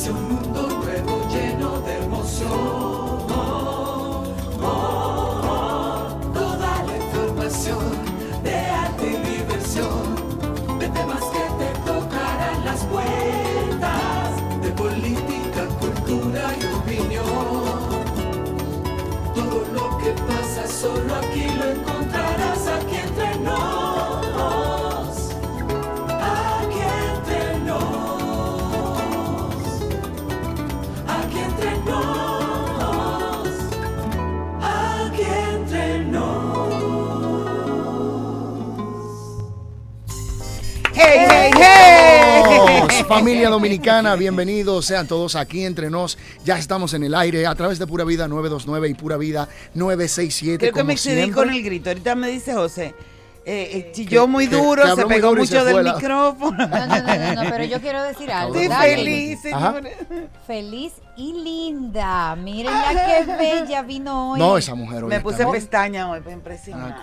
hacia un mundo nuevo lleno de emoción. Toda la información de arte y diversión, de temas que te tocarán las puertas, de política, cultura y opinión. Todo lo que pasa solo aquí lo encontrarás familia dominicana, bienvenidos sean todos aquí entre nos. Ya estamos en el aire a través de Pura Vida 929 y Pura Vida 967. Creo que me excedí con el grito. Ahorita me dice José, eh, eh, chilló muy duro, se pegó duro y se mucho del la- micrófono. No, no, no, no, no, pero yo quiero decir algo. Estoy Dale. feliz, Ajá. señores. Feliz y linda. Mírenla qué bella vino hoy. No, esa mujer hoy Me puse muy- pestaña hoy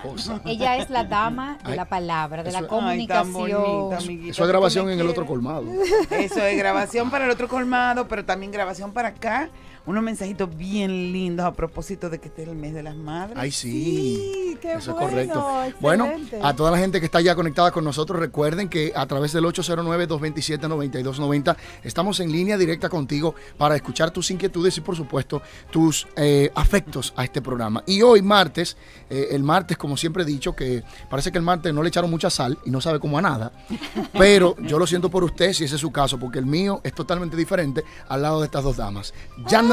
cosa. Ella es la dama de Ay, la palabra, de la eso- Ay, tan comunicación. bonita, amiguita. Eso es ¿tú grabación en el otro colmado. Eso es grabación para el otro colmado, pero también grabación para acá. Unos mensajitos bien lindos a propósito de que este es el mes de las madres. Ay, sí. Sí, qué Eso es correcto. excelente. Bueno, a toda la gente que está ya conectada con nosotros, recuerden que a través del 809-227-9290 estamos en línea directa contigo para escuchar tus inquietudes y, por supuesto, tus eh, afectos a este programa. Y hoy, martes, eh, el martes, como siempre he dicho, que parece que el martes no le echaron mucha sal y no sabe cómo a nada, pero yo lo siento por usted si ese es su caso, porque el mío es totalmente diferente al lado de estas dos damas,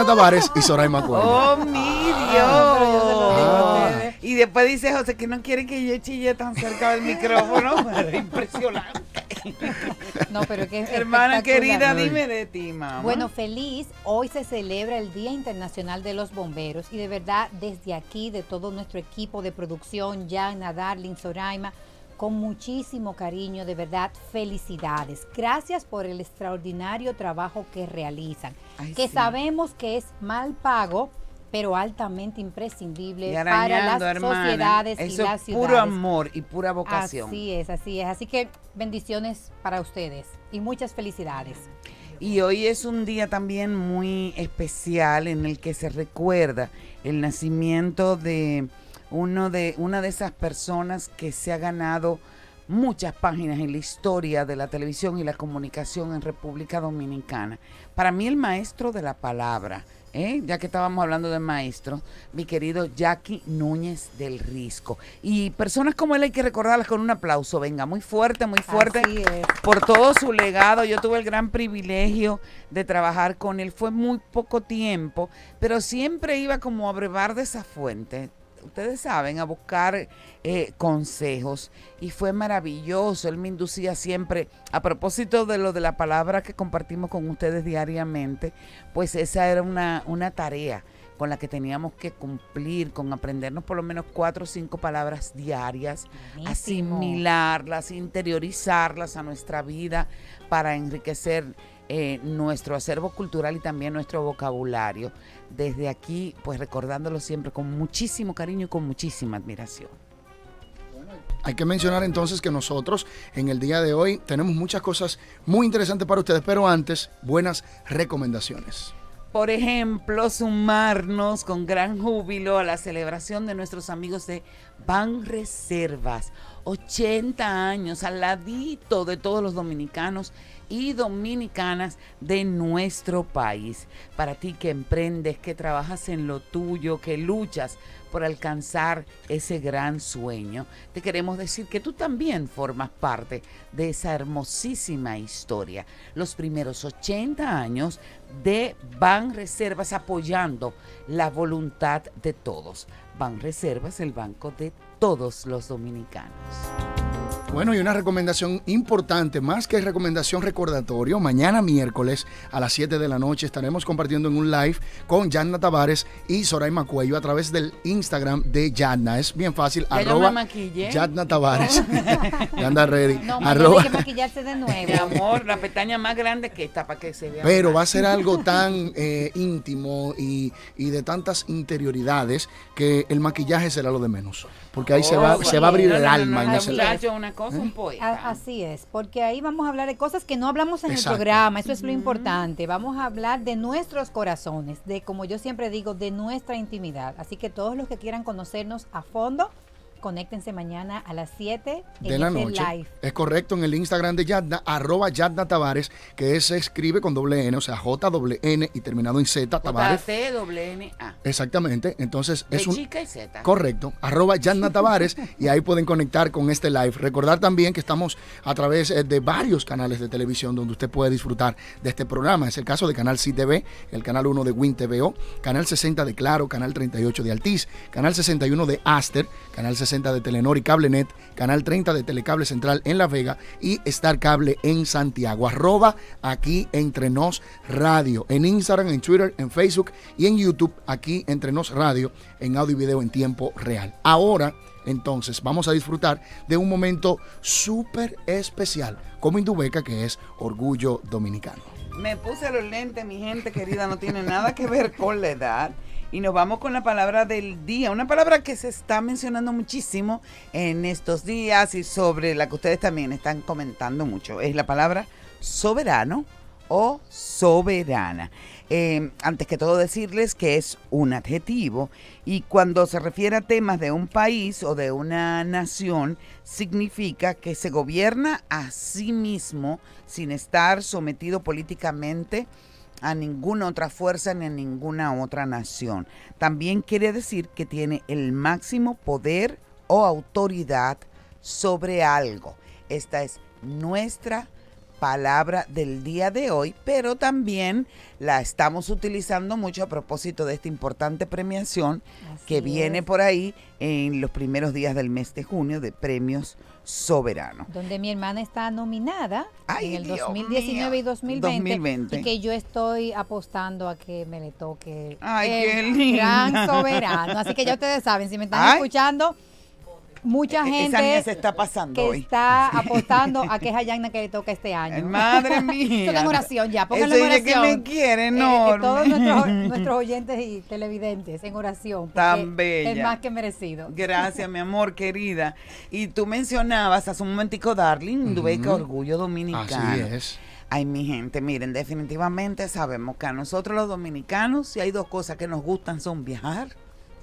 Tavares y Soraima Cuello. ¡Oh, mi Dios! Ah, pero yo se lo digo Ah. a ustedes. Y después dice José que no quiere que yo chille tan cerca del micrófono. Pero impresionante. No, pero que es Hermana querida, dime de ti, mamá. Bueno, feliz. Hoy se celebra el Día Internacional de los Bomberos y de verdad desde aquí, de todo nuestro equipo de producción, Yana, Darling, Soraima, con muchísimo cariño, de verdad, felicidades. Gracias por el extraordinario trabajo que realizan, Ay, que sí. sabemos que es mal pago, pero altamente imprescindible para las hermana. sociedades y las es puro ciudades. amor y pura vocación. Así es, así es. Así que bendiciones para ustedes y muchas felicidades. Y hoy es un día también muy especial en el que se recuerda el nacimiento de uno de una de esas personas que se ha ganado muchas páginas en la historia de la televisión y la comunicación en República Dominicana. Para mí el maestro de la palabra, ¿eh? ya que estábamos hablando de maestro, mi querido Jackie Núñez del Risco. Y personas como él hay que recordarlas con un aplauso, venga, muy fuerte, muy fuerte Así es. por todo su legado. Yo tuve el gran privilegio de trabajar con él. Fue muy poco tiempo, pero siempre iba como a brevar de esa fuente. Ustedes saben, a buscar eh, consejos y fue maravilloso. Él me inducía siempre, a propósito de lo de la palabra que compartimos con ustedes diariamente, pues esa era una, una tarea con la que teníamos que cumplir, con aprendernos por lo menos cuatro o cinco palabras diarias, Buenísimo. asimilarlas, interiorizarlas a nuestra vida para enriquecer eh, nuestro acervo cultural y también nuestro vocabulario. Desde aquí, pues recordándolo siempre con muchísimo cariño y con muchísima admiración. Hay que mencionar entonces que nosotros en el día de hoy tenemos muchas cosas muy interesantes para ustedes, pero antes, buenas recomendaciones. Por ejemplo, sumarnos con gran júbilo a la celebración de nuestros amigos de Ban Reservas. 80 años al ladito de todos los dominicanos y dominicanas de nuestro país. Para ti que emprendes, que trabajas en lo tuyo, que luchas por alcanzar ese gran sueño, te queremos decir que tú también formas parte de esa hermosísima historia. Los primeros 80 años de Ban Reservas apoyando la voluntad de todos. Ban Reservas, el banco de todos los dominicanos. Bueno, y una recomendación importante, más que recomendación recordatorio, mañana miércoles a las 7 de la noche estaremos compartiendo en un live con Yanna Tavares y Soraima Cuello a través del Instagram de Yanna. Es bien fácil, Ya arroba. Yanna Tavares. ya anda ready. No, arroba- hay que maquillarse de Mi nuevo. amor, la pestaña más grande que esta para que se vea. Pero va a ser algo tan eh, íntimo y, y de tantas interioridades que el maquillaje será lo de menos. Porque ahí se, va, Oh, se va a abrir no, el no, no, alma no, en un poeta. A- Así es, porque ahí vamos a hablar de cosas que no hablamos en Exacto. el programa, eso es lo importante. Vamos a hablar de nuestros corazones, de como yo siempre digo, de nuestra intimidad. Así que todos los que quieran conocernos a fondo, conéctense mañana a las 7 de en la este noche. live. Es correcto, en el Instagram de Yadna, arroba Yadna Tavares, que se escribe con doble N, o sea, J doble N y terminado en Z, Tavares. J-T-W-N-A. Exactamente, entonces De es un... chica y Z. Correcto, arroba Yadna Tavares y ahí pueden conectar con este live. Recordar también que estamos a través eh, de varios canales de televisión donde usted puede disfrutar de este programa. Es el caso de Canal CTV, el canal 1 de Win TVO, Canal 60 de Claro, Canal 38 de Altiz, Canal 61 de Aster, Canal 60 de Telenor y CableNet, Canal 30 de Telecable Central en La Vega y Star Cable en Santiago. Arroba aquí Entre Nos Radio, en Instagram, en Twitter, en Facebook y en YouTube, aquí Entre Nos Radio, en audio y video en tiempo real. Ahora, entonces, vamos a disfrutar de un momento súper especial, como Indubeca, que es Orgullo Dominicano. Me puse los lentes, mi gente querida, no tiene nada que ver con la edad. Y nos vamos con la palabra del día, una palabra que se está mencionando muchísimo en estos días y sobre la que ustedes también están comentando mucho. Es la palabra soberano o soberana. Eh, antes que todo decirles que es un adjetivo y cuando se refiere a temas de un país o de una nación significa que se gobierna a sí mismo sin estar sometido políticamente a ninguna otra fuerza ni a ninguna otra nación. También quiere decir que tiene el máximo poder o autoridad sobre algo. Esta es nuestra palabra del día de hoy, pero también la estamos utilizando mucho a propósito de esta importante premiación Así que viene es. por ahí en los primeros días del mes de junio de premios soberanos. donde mi hermana está nominada Ay, en el Dios 2019 mío. y 2020, 2020. y que yo estoy apostando a que me le toque Ay, el qué gran soberano. Así que ya ustedes saben, si me están Ay. escuchando, mucha E- gente Esa niña se está pasando que hoy. está apostando a que es a Yagna que le toca este año. Madre mía. En oración ya, pónganlo en que oración. me quiere, Eh, eh, enorme. todos nuestros, nuestros oyentes y televidentes en oración. Tan bella. Es más que merecido. Gracias, mi amor, querida. Y tú mencionabas hace un momentico, Darling, Dubeca Orgullo Dominicano. Así es. Ay, mi gente, miren, definitivamente sabemos que a nosotros los dominicanos, si hay dos cosas que nos gustan son viajar,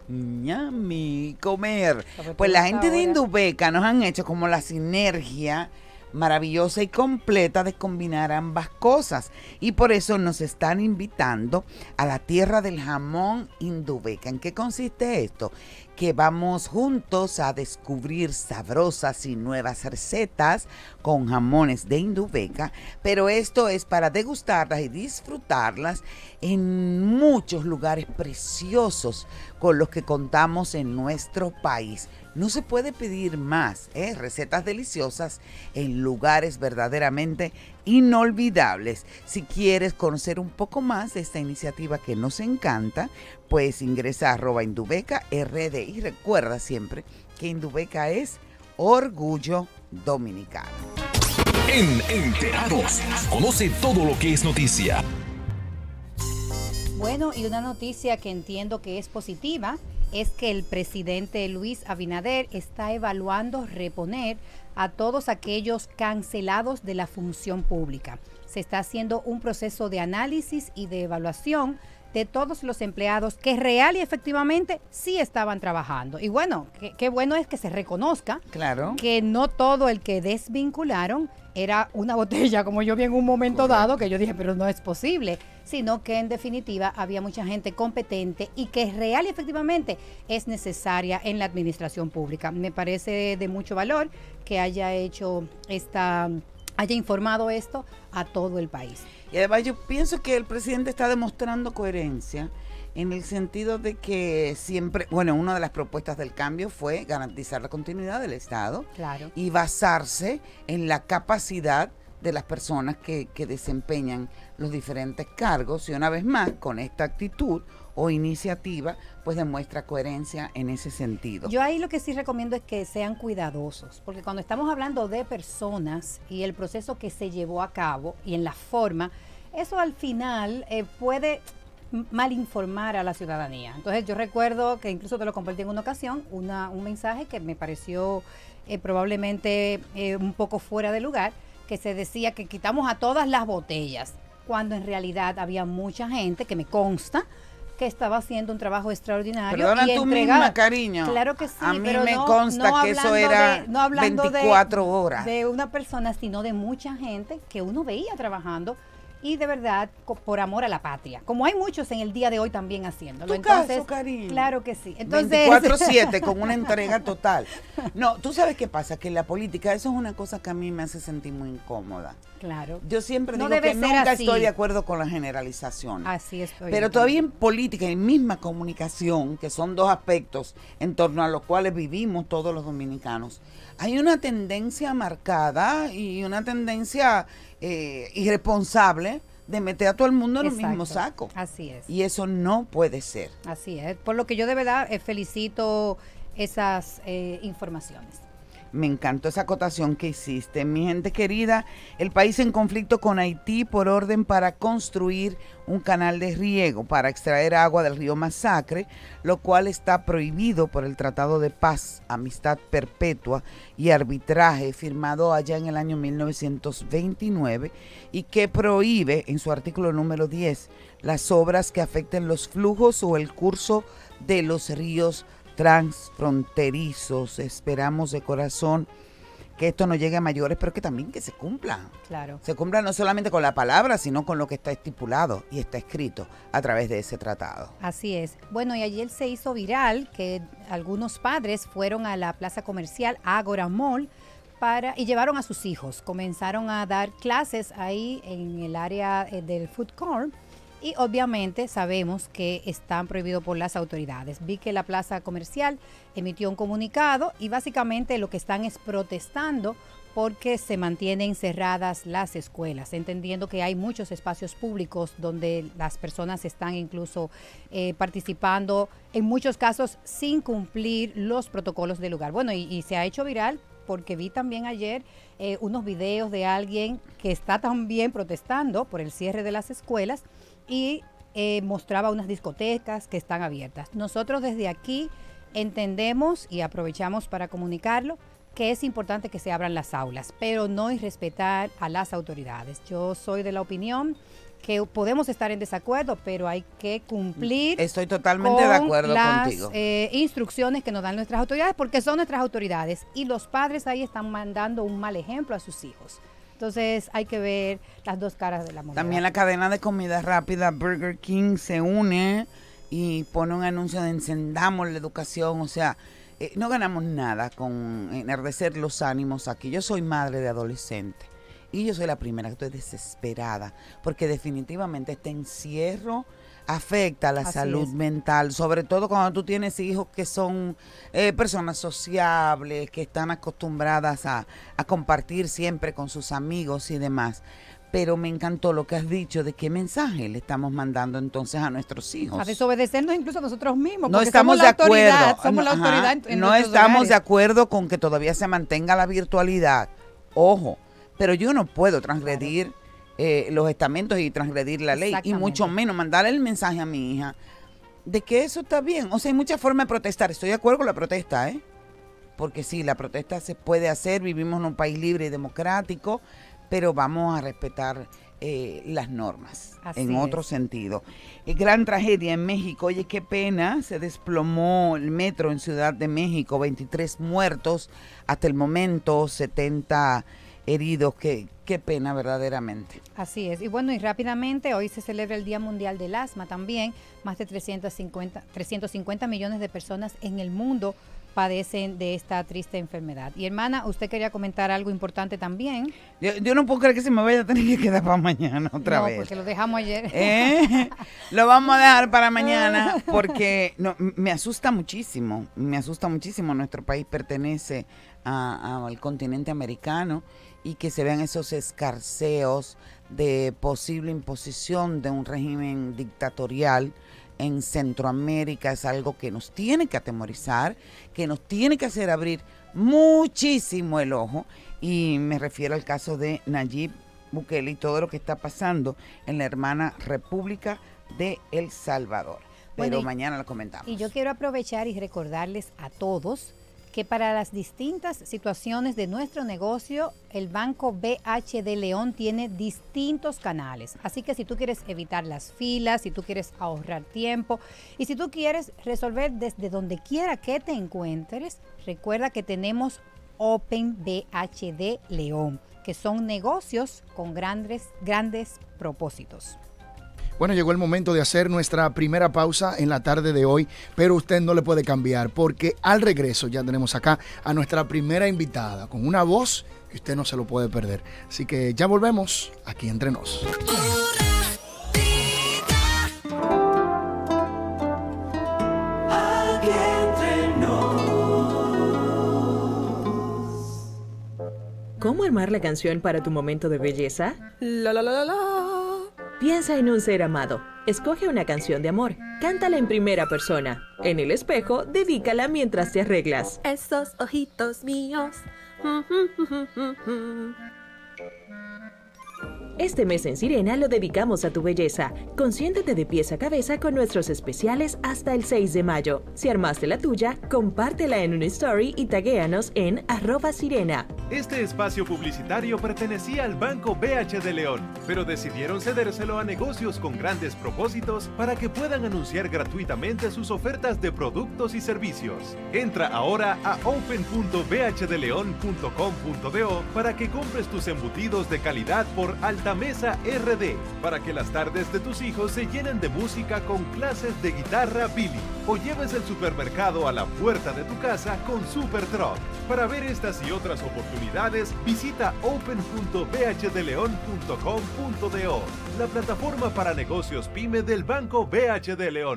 ñami, comer. Pues la gente de. Indubeca nos han hecho como la sinergia maravillosa y completa de combinar ambas cosas. Y por eso nos están invitando a la tierra del jamón Indubeca. ¿En qué consiste esto? Que vamos juntos a descubrir sabrosas y nuevas recetas con jamones de Indubeca, pero esto es para degustarlas y disfrutarlas en muchos lugares preciosos con los que contamos en nuestro país. No se puede pedir más, ¿eh? recetas deliciosas en lugares verdaderamente inolvidables. Si quieres conocer un poco más de esta iniciativa que nos encanta, pues ingresa a arroba Indubeca RD y recuerda siempre que Indubeca es orgullo dominicano. En Enterados, conoce todo lo que es noticia. Bueno, y una noticia que entiendo que es positiva es que el presidente Luis Abinader está evaluando reponer a todos aquellos cancelados de la función pública. Se está haciendo un proceso de análisis y de evaluación de todos los empleados que real y efectivamente sí estaban trabajando. Y bueno, qué, bueno es que se reconozca Claro. que no todo el que desvincularon era una botella, como yo vi en un momento dado, que yo dije, pero no es posible, sino que en definitiva había mucha gente competente y que real y efectivamente es necesaria en la administración pública. Me parece de mucho valor que haya hecho esta, haya informado esto a todo el país. Y además yo pienso que el presidente está demostrando coherencia en el sentido de que siempre, bueno, una de las propuestas del cambio fue garantizar la continuidad del Estado Claro. y basarse en la capacidad de las personas que, que desempeñan los diferentes cargos y una vez más con esta actitud o iniciativa pues demuestra coherencia en ese sentido. Yo ahí lo que sí recomiendo es que sean cuidadosos, porque cuando estamos hablando de personas y el proceso que se llevó a cabo y en la forma, eso al final eh, puede m- malinformar a la ciudadanía. Entonces yo recuerdo que incluso te lo compartí en una ocasión, una, un mensaje que me pareció eh, probablemente eh, un poco fuera de lugar, que se decía que quitamos a todas las botellas, cuando en realidad había mucha gente, que me consta, que estaba haciendo un trabajo extraordinario. Perdona y tú misma, cariño. Claro que sí, A mí pero me no- consta no que eso era de- no hablando de- 24 horas. De una persona, sino de mucha gente que uno veía trabajando y de verdad por amor a la patria. Como hay muchos en el día de hoy también haciéndolo. Tu Entonces, caso, cariño. claro que sí. Entonces, 24-7 con una entrega total. No, tú sabes qué pasa, que la política, eso es una cosa que a mí me hace sentir muy incómoda. claro. Yo siempre No digo que nunca así. estoy de acuerdo con la generalización. Así estoy. Pero todavía en política y misma comunicación, que son dos aspectos en torno a los cuales vivimos todos los dominicanos, hay una tendencia marcada y una tendencia eh, irresponsable de meter a todo el mundo en el mismo Exacto. saco. Así es. Y eso no puede ser. Así es. Por lo que yo de verdad eh, felicito esas eh, informaciones. Me encantó esa acotación que hiciste. Mi gente querida, el país en conflicto con Haití por orden para construir un canal de riego para extraer agua del río Masacre, lo cual está prohibido por el Tratado de Paz, Amistad Perpetua y Arbitraje firmado allá en el año 1929 y que prohíbe en su artículo número 10 las obras que afecten los flujos o el curso de los ríos transfronterizos. Esperamos de corazón que esto no llegue a mayores, pero que también que se cumpla. Claro. Se cumpla no solamente con la palabra, sino con lo que está estipulado y está escrito a través de ese tratado. Así es. Bueno, y ayer se hizo viral que algunos padres fueron a la plaza comercial Agora Mall para y llevaron a sus hijos. Comenzaron a dar clases ahí en el área eh, del food court y obviamente sabemos que están prohibidos por las autoridades. Vi que la plaza comercial emitió un comunicado y básicamente lo que están es protestando porque se mantienen cerradas las escuelas, entendiendo que hay muchos espacios públicos donde las personas están incluso eh, participando, en muchos casos sin cumplir los protocolos del lugar. Bueno, y, se ha hecho viral porque vi también ayer eh, unos videos de alguien que está también protestando por el cierre de las escuelas y eh, mostraba unas discotecas que están abiertas. Nosotros desde aquí entendemos y aprovechamos para comunicarlo que es importante que se abran las aulas, pero no irrespetar a las autoridades. Yo soy de la opinión que podemos estar en desacuerdo, pero hay que cumplir Estoy totalmente de acuerdo las contigo. eh, instrucciones que nos dan nuestras autoridades, porque son nuestras autoridades y los padres ahí están mandando un mal ejemplo a sus hijos. Entonces hay que ver las dos caras de la moneda. También la cadena de comida rápida Burger King se une y pone un anuncio de encendamos la educación, o sea, eh, no ganamos nada con enardecer los ánimos aquí. Yo soy madre de adolescente y yo soy la primera que estoy desesperada porque definitivamente este encierro afecta a la Así salud es. mental, sobre todo cuando tú tienes hijos que son eh, personas sociables, que están acostumbradas a, a compartir siempre con sus amigos y demás. Pero me encantó lo que has dicho de qué mensaje le estamos mandando entonces a nuestros hijos. a desobedecernos incluso a nosotros mismos. No porque estamos somos de la autoridad, acuerdo. Somos la Ajá. autoridad en- en no estamos hogares. de acuerdo con que todavía se mantenga la virtualidad. Ojo, pero yo no puedo transgredir eh, los estamentos y transgredir la ley y mucho menos mandarle el mensaje a mi hija de que eso está bien. O sea, hay muchas formas de protestar. Estoy de acuerdo con la protesta, ¿eh? Porque sí, la protesta se puede hacer, vivimos en un país libre y democrático, pero vamos a respetar eh, las normas Así en otro es. sentido. Eh, gran tragedia en México, oye, qué pena, se desplomó el metro en Ciudad de México, 23 muertos, hasta el momento 70 heridos, qué, qué pena verdaderamente. Así es. Y bueno, y rápidamente, hoy se celebra el Día Mundial del Asma también. Más de 350, 350 millones de personas en el mundo padecen de esta triste enfermedad. Y hermana, usted quería comentar algo importante también. Yo, yo no puedo creer que se me vaya a tener que quedar para mañana otra no, vez. porque lo dejamos ayer. ¿Eh? Lo vamos a dejar para mañana porque no, me asusta muchísimo, me asusta muchísimo. Nuestro país pertenece a- a- al continente americano y que se vean esos escarceos de posible imposición de un régimen dictatorial en Centroamérica es algo que nos tiene que atemorizar, que nos tiene que hacer abrir muchísimo el ojo y me refiero al caso de Nayib Bukele y todo lo que está pasando en la hermana República de El Salvador. Pero Bueno, y- mañana lo comentamos. Y yo quiero aprovechar y recordarles a todos que para las distintas situaciones de nuestro negocio, el Banco BHD León tiene distintos canales. Así que si tú quieres evitar las filas, si tú quieres ahorrar tiempo y si tú quieres resolver desde donde quiera que te encuentres, recuerda que tenemos Open BHD León, que son negocios con grandes, grandes propósitos. Bueno, llegó el momento de hacer nuestra primera pausa en la tarde de hoy, pero usted no le puede cambiar porque al regreso ya tenemos acá a nuestra primera invitada con una voz que usted no se lo puede perder. Así que ya volvemos aquí entre nos. ¿Cómo armar la canción para tu momento de belleza? La la la la la. Piensa en un ser amado. Escoge una canción de amor. Cántala en primera persona. En el espejo, dedícala mientras te arreglas. Esos ojitos míos. Este mes en Sirena lo dedicamos a tu belleza. Consiéntete de pies a cabeza con nuestros especiales hasta el 6 de mayo. Si armaste la tuya, compártela en una story y taguéanos en arroba sirena. Este espacio publicitario pertenecía al Banco BH de León, pero decidieron cedérselo a negocios con grandes propósitos para que puedan anunciar gratuitamente sus ofertas de productos y servicios. Entra ahora a open.bhdeleon.com.do para que compres tus embutidos de calidad por Altamesa RD, para que las tardes de tus hijos se llenen de música con clases de guitarra Billy, o lleves el supermercado a la puerta de tu casa con Super Truck. Para ver estas y otras oportunidades, visita open.bhdeleon.com.do, la plataforma para negocios pyme del Banco BHD León.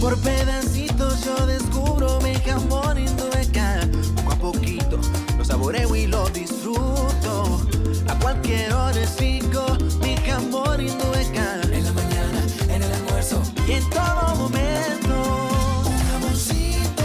Por pedacitos yo descubro mi jamón indueca. Poco a lo saboreo y lo disfruto. A cualquier hora sigo mi jamón indueca. En la mañana, en el almuerzo y en todo momento. Un jamoncito.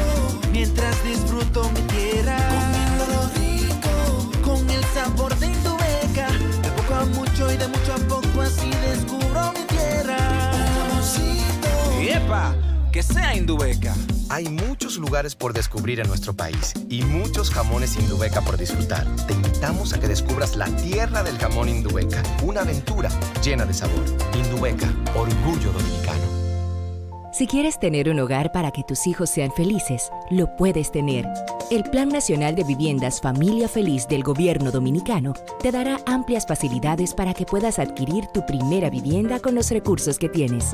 Mientras disfruto mi tierra. Comiendo lo rico. Con el sabor de indueca. De poco a mucho y de mucho a poco así descubro mi tierra. Un jamoncito. ¡Epa! Que sea Indubeca. Hay muchos lugares por descubrir en nuestro país y muchos jamones Indubeca por disfrutar. Te invitamos a que descubras la tierra del jamón Indubeca, una aventura llena de sabor. Indubeca, orgullo dominicano. Si quieres tener un hogar para que tus hijos sean felices, lo puedes tener. El Plan Nacional de Viviendas Familia Feliz del Gobierno Dominicano te dará amplias facilidades para que puedas adquirir tu primera vivienda con los recursos que tienes.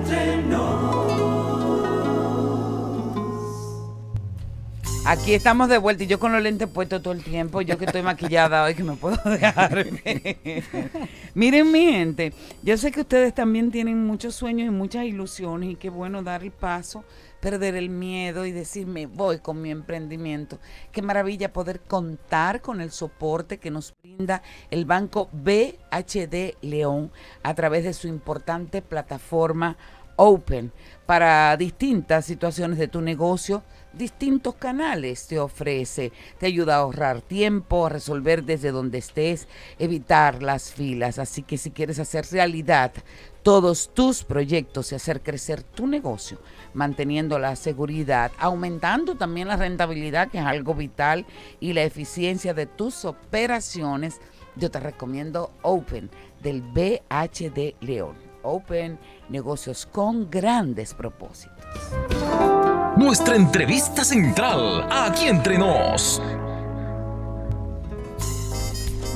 Aquí estamos de vuelta y yo con los lentes puestos todo el tiempo, yo que estoy maquillada hoy que me puedo dejar. Miren mi gente, yo sé que ustedes también tienen muchos sueños y muchas ilusiones y qué bueno dar el paso, perder el miedo y decir me voy con mi emprendimiento. Qué maravilla poder contar con el soporte que nos brinda el Banco BHD León a través de su importante plataforma Open para distintas situaciones de tu negocio distintos canales te ofrece. Te ayuda a ahorrar tiempo, a resolver desde donde estés, evitar las filas. Así que si quieres hacer realidad todos tus proyectos y hacer crecer tu negocio, manteniendo la seguridad, aumentando también la rentabilidad, que es algo vital, y la eficiencia de tus operaciones, yo te recomiendo Open del BHD León. Open, negocios con grandes propósitos. Nuestra entrevista central, aquí entre nos.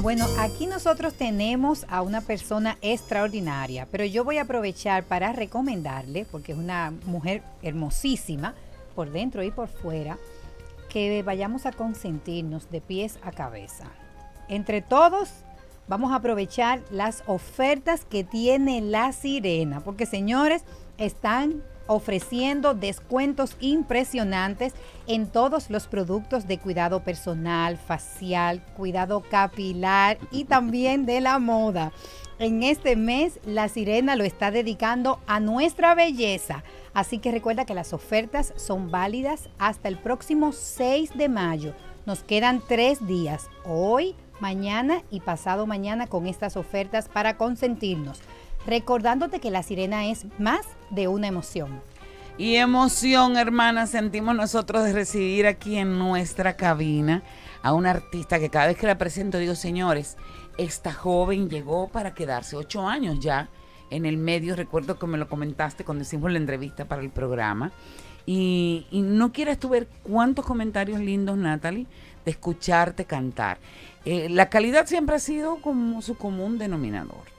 Bueno, aquí nosotros tenemos a una persona extraordinaria, pero yo voy a aprovechar para recomendarle, porque es una mujer hermosísima, por dentro y por fuera, que vayamos a consentirnos de pies a cabeza. Entre todos, vamos a aprovechar las ofertas que tiene la sirena, porque señores, están ofreciendo descuentos impresionantes en todos los productos de cuidado personal, facial, cuidado capilar y también de la moda. En este mes, La Sirena lo está dedicando a nuestra belleza. Así que recuerda que las ofertas son válidas hasta el próximo 6 de mayo. Nos quedan tres días, hoy, mañana y pasado mañana con estas ofertas para consentirnos. Recordándote que La Sirena es más de una emoción. Y emoción, hermana, sentimos nosotros de recibir aquí en nuestra cabina a una artista que cada vez que la presento digo, señores, esta joven llegó para quedarse ocho años ya en el medio. Recuerdo que me lo comentaste cuando hicimos la entrevista para el programa. Y, no quieras tú ver cuántos comentarios lindos, Natalie, de escucharte cantar. Eh, la calidad siempre ha sido como su común denominador.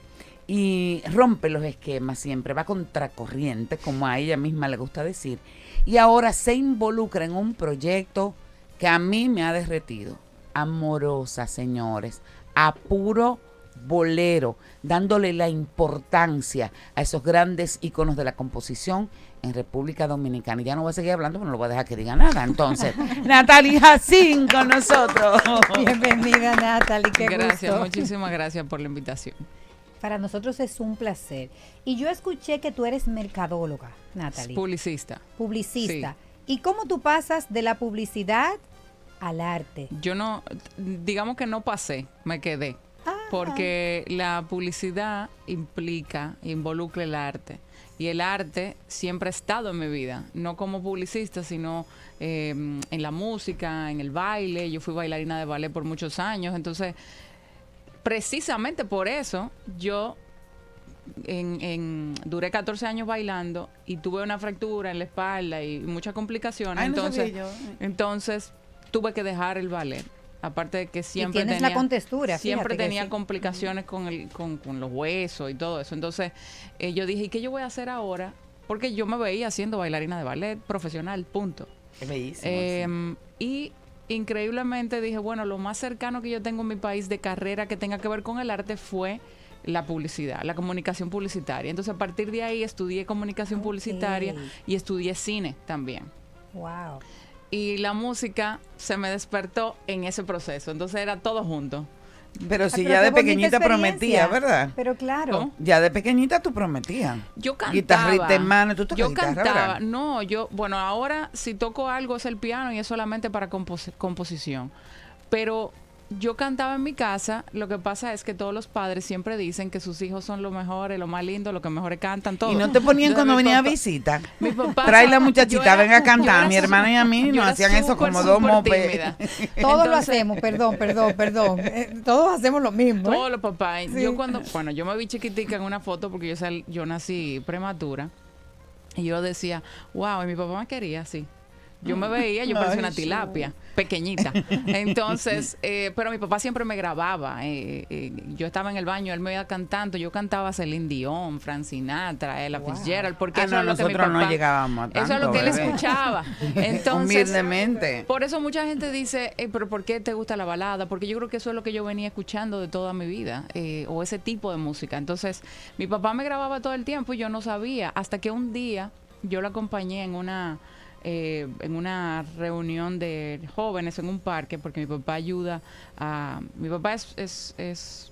Y rompe los esquemas siempre, va contracorriente, como a ella misma le gusta decir, y ahora se involucra en un proyecto que a mí me ha derretido. Amorosa, señores, a puro bolero, dándole la importancia a esos grandes íconos de la composición en República Dominicana. Y ya no voy a seguir hablando, pero no lo voy a dejar que diga nada. Entonces, Natalie Jacín con nosotros. Bienvenida, Natalie. Qué gracias, gusto. muchísimas gracias por la invitación. Para nosotros es un placer. Y yo escuché que tú eres mercadóloga, Natalie. Publicista. Publicista. ¿Y cómo tú pasas de la publicidad al arte? Yo no, digamos que no pasé, me quedé. Porque la publicidad implica, involucra el arte. Y el arte siempre ha estado en mi vida, no como publicista, sino eh, en la música, en el baile. Yo fui bailarina de ballet por muchos años, entonces precisamente por eso yo en, en- duré 14 años bailando y tuve una fractura en la espalda y muchas complicaciones. Ay, entonces, entonces tuve que dejar el ballet. Aparte de que siempre tienes la contextura, siempre tenía sí. complicaciones con, el, con, con los huesos y todo eso. Entonces eh, yo dije, ¿y qué yo voy a hacer ahora? Porque yo me veía siendo bailarina de ballet profesional, punto. Bellísimo. Eh, y increíblemente dije, bueno, lo más cercano que yo tengo en mi país de carrera que tenga que ver con el arte fue la publicidad, la comunicación publicitaria. Entonces a partir de ahí estudié comunicación publicitaria y estudié cine también. Wow. Y la música se me despertó en ese proceso. Entonces era todo junto. Pero si pero ya de pequeñita prometía, ¿verdad? Pero claro. Ya de pequeñita tú prometías. Yo cantaba. Guitarrita en mano, tú tocas Yo guitarra, cantaba. ¿verdad? No, yo, bueno, ahora si toco algo es el piano y es solamente para compos- composición. Pero yo cantaba en mi casa. Lo que pasa es que todos los padres siempre dicen que sus hijos son lo mejores, lo más lindo, lo que mejores cantan, todo. Y no te ponían Entonces, cuando venía a visita. Mi papá Trae la muchachita, era- ven a cantar. Mi hermana y a mí nos hacían eso como dos mopes. Todos lo hacemos, perdón, perdón, perdón. Eh, todos hacemos lo mismo. ¿eh? Todos los papás. Sí. Yo cuando, bueno, yo me vi chiquitica en una foto porque yo sal- yo nací prematura. Y yo decía, wow, y mi papá me quería así. Yo me veía, yo parecía una tilapia, pequeñita. Entonces, eh, pero mi papá siempre me grababa. eh, eh, yo estaba en el baño, él me iba cantando. Yo cantaba Celine Dion, Frank Sinatra, Ella Fitzgerald, porque Ah, eso no, es lo que mi nosotros no papá- llegábamos a Eso es lo tanto, que él escuchaba. Entonces, Humildemente. por eso mucha gente dice, eh, pero ¿por qué te gusta la balada? Porque yo creo que eso es lo que yo venía escuchando de toda mi vida, eh, o ese tipo de música. Entonces, mi papá me grababa todo el tiempo y yo no sabía, hasta que un día yo lo acompañé en una, eh, en una reunión de jóvenes en un parque, porque mi papá ayuda a... Mi papá es, es, es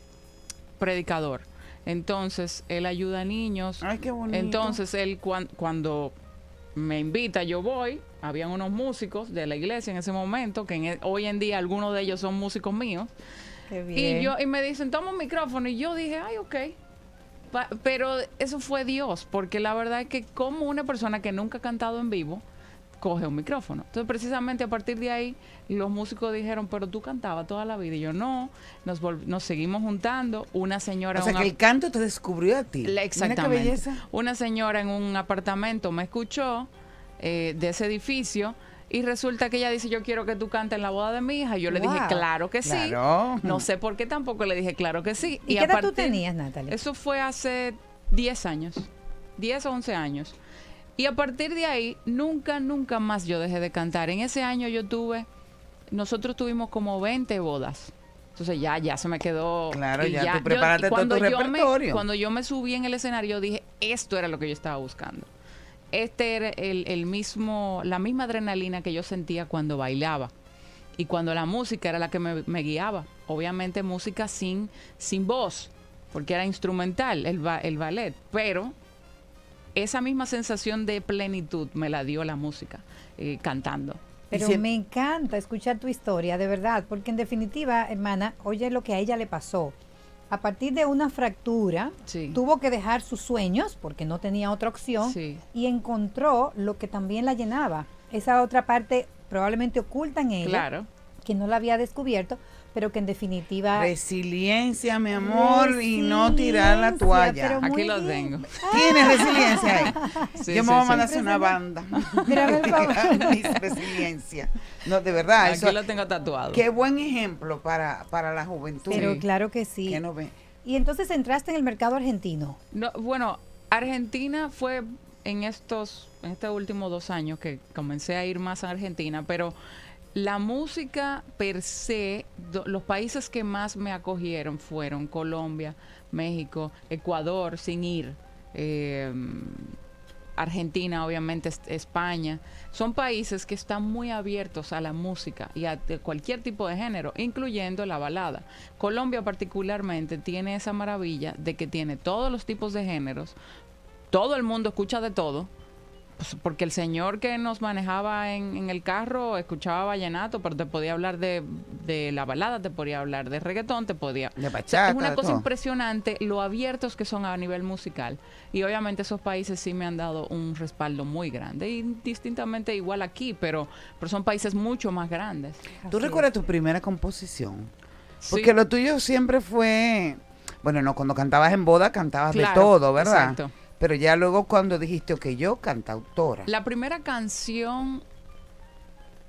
predicador. Entonces, él ayuda a niños. Ay, qué bonito. Entonces, él cuan- cuando me invita, yo voy. Habían unos músicos de la iglesia en ese momento, que en e- hoy en día algunos de ellos son músicos míos. Qué bien. Y, yo, y me dicen, toma un micrófono. Y yo dije, ay, ok. Pa- pero eso fue Dios, porque la verdad es que como una persona que nunca ha cantado en vivo, coge un micrófono. Entonces, precisamente a partir de ahí, los músicos dijeron, pero tú cantabas toda la vida. Y yo, no, nos, nos seguimos juntando. Una señora... O sea, en que el canto te descubrió a ti. la- Exactamente. qué belleza. Una señora en un apartamento me escuchó eh, de ese edificio y resulta que ella dice, yo quiero que tú cantes en la boda de mi hija. Yo le dije, claro que sí. Claro. No sé por qué tampoco le dije, claro que sí. ¿Y, qué edad tú tenías, Natalie? Eso fue hace 10 años, 10 o 11 años. Y a partir de ahí, nunca, nunca más yo dejé de cantar. En ese año yo tuve, nosotros tuvimos como 20 bodas. Entonces ya, ya se me quedó. Claro, ya tú yo- preparaste todo cuando tu yo me- repertorio. cuando yo me subí en el escenario, dije, esto era lo que yo estaba buscando. este era el, el mismo, la misma adrenalina que yo sentía cuando bailaba y cuando la música era la que me, me guiaba. Obviamente música sin, sin voz, porque era instrumental el, ba- el ballet, pero esa misma sensación de plenitud me la dio la música eh, cantando. Pero me encanta escuchar tu historia, de verdad, porque en definitiva, hermana, oye lo que a ella le pasó. A partir de una fractura, Sí. tuvo que dejar sus sueños porque no tenía otra opción Sí. y encontró lo que también la llenaba. Esa otra parte probablemente oculta en ella, Claro. que no la había descubierto, pero que en definitiva... Resiliencia, mi amor, y no tirar la toalla. Aquí lo bien. tengo. Tienes resiliencia ahí. Sí, Yo me voy a sí. mandar a hacer una banda. Resiliencia. No, de verdad. Aquí eso- lo tengo tatuado. Qué buen ejemplo para, para la juventud. Pero claro que sí. Que no ve. Y entonces entraste en el mercado argentino. No, bueno, Argentina fue en estos, en estos últimos dos años que comencé a ir más a Argentina, pero la música per se, los países que más me acogieron fueron Colombia, México, Ecuador, sin ir, eh, Argentina, obviamente, es- España. Son países que están muy abiertos a la música y a cualquier tipo de género, incluyendo la balada. Colombia particularmente tiene esa maravilla de que tiene todos los tipos de géneros, todo el mundo escucha de todo, pues, porque el señor que nos manejaba en, en el carro escuchaba vallenato, pero te podía hablar de, de la balada, te podía hablar de reggaetón, te podía... De O sea, bachata, es una cosa todo. impresionante lo abiertos que son a nivel musical. Y obviamente esos países sí me han dado un respaldo muy grande. Y distintamente igual aquí, pero, pero son países mucho más grandes. ¿Tú recuerdas tu primera composición? Sí. Porque lo tuyo siempre fue. Bueno, no, cuando cantabas en boda cantabas de todo, ¿verdad? exacto. Pero ya luego cuando dijiste, ok, yo cantautora. La primera canción,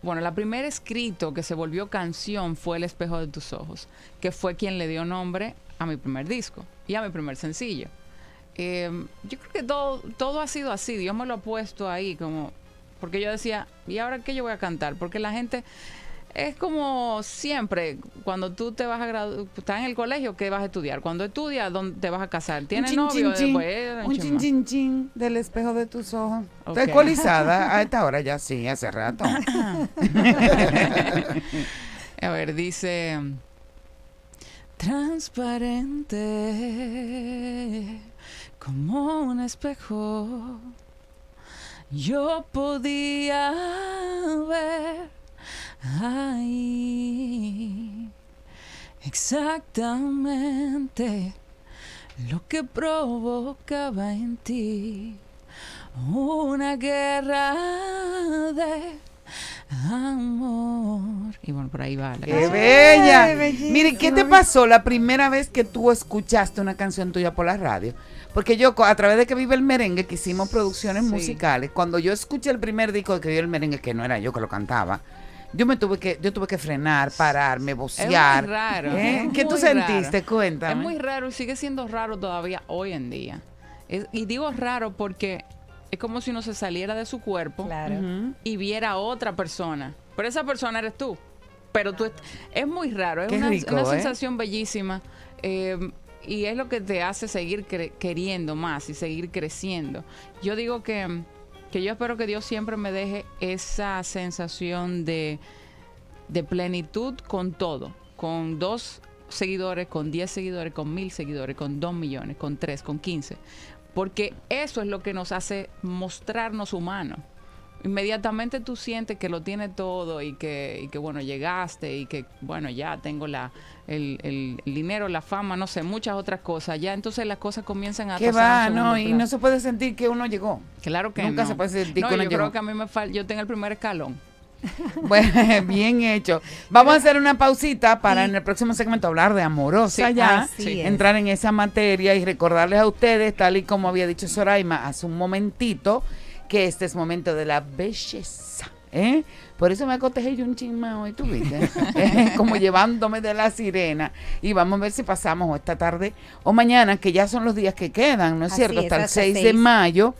bueno, la primera escrito que se volvió canción fue El espejo de tus ojos, que fue quien le dio nombre a mi primer disco y a mi primer sencillo. Eh, yo creo que todo, todo ha sido así, Dios me lo ha puesto ahí, como, porque yo decía, ¿y ahora qué yo voy a cantar? Porque la gente, es como siempre, cuando tú te vas a graduar, estás en el colegio, ¿qué vas a estudiar? Cuando estudias, ¿dónde te vas a casar? ¿Tienes Un novio? chin. Después, Un chin chin, chin, del espejo de tus ojos. Ok. ¿Estás ecualizada a esta hora ya? Sí, hace rato. A ver, dice. Transparente como un espejo, yo podía ver ahí exactamente lo que provocaba en ti una guerra de amor. Y bueno, por ahí va la ¡Qué canción. bella! Mire, ¿qué te pasó la primera vez que tú escuchaste una canción tuya por la radio? Porque yo, a través de que vive el merengue, que hicimos producciones Sí. musicales, cuando yo escuché el primer disco de que vive el merengue, que no era yo que lo cantaba, yo me tuve que, yo tuve que frenar, pararme, Es vocear. muy raro. ¿Eh? es ¿Qué tú sentiste? raro. Cuéntame. Es muy raro y sigue siendo raro todavía hoy en día. Es- y digo raro porque es como si uno se saliera de su cuerpo Claro. y viera a otra persona. Pero esa persona eres tú. Pero tú est- es muy raro, es Qué una, rico, una ¿eh? sensación bellísima. eh, y es lo que te hace seguir cre- queriendo más y seguir creciendo. Yo digo que, que yo espero que Dios siempre me deje esa sensación de, de plenitud con todo, con dos seguidores, con 10 seguidores, con mil seguidores, con 2 millones, con 3, con 15. Porque eso es lo que nos hace mostrarnos humanos. Inmediatamente tú sientes que lo tienes todo y que, y que bueno, llegaste y que, bueno, ya tengo la, el, el- dinero, la fama, no sé, muchas otras cosas. Ya entonces las cosas comienzan a ¿Qué pasar a va? No, y no se puede sentir que uno llegó. Claro que Nunca no. se puede sentir no, que uno yo llegó. creo que a mí me falta, yo tengo el primer escalón. Bueno, bien hecho. Vamos a hacer una pausita para en el próximo segmento hablar de amorosa Sí, ya, entrar en esa materia y recordarles a ustedes, tal y como había dicho Soraima hace un momentito, que este es momento de la belleza. ¿eh? Por eso me acotejé yo un chisme hoy, tú viste, Eh, como llevándome de la sirena. Y vamos a ver si pasamos esta tarde o mañana, que ya son los días que quedan, ¿no es Así cierto? es, Hasta el hasta 6 de mayo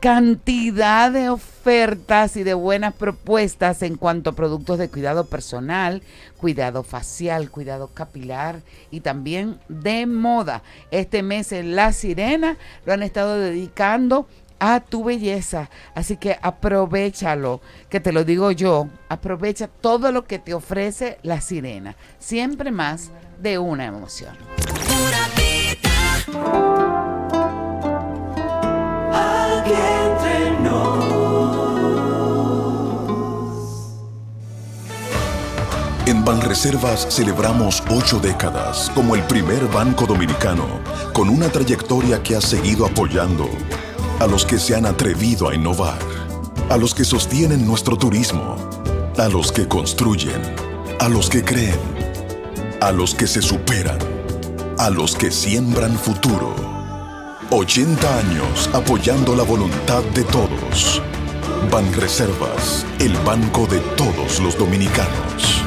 cantidad de ofertas y de buenas propuestas en cuanto a productos de cuidado personal, cuidado facial, cuidado capilar y también de moda. Este mes en La Sirena lo han estado dedicando a tu belleza. Así que aprovechalo, que te lo digo yo, aprovecha todo lo que te ofrece la sirena. Siempre más de una emoción. En Banreservas celebramos ocho décadas como el primer banco dominicano con una trayectoria que ha seguido apoyando a los que se han atrevido a innovar, a los que sostienen nuestro turismo, a los que construyen, a los que creen, a los que se superan, a los que siembran futuro. 80 años apoyando la voluntad de todos. Banreservas, el banco de todos los dominicanos.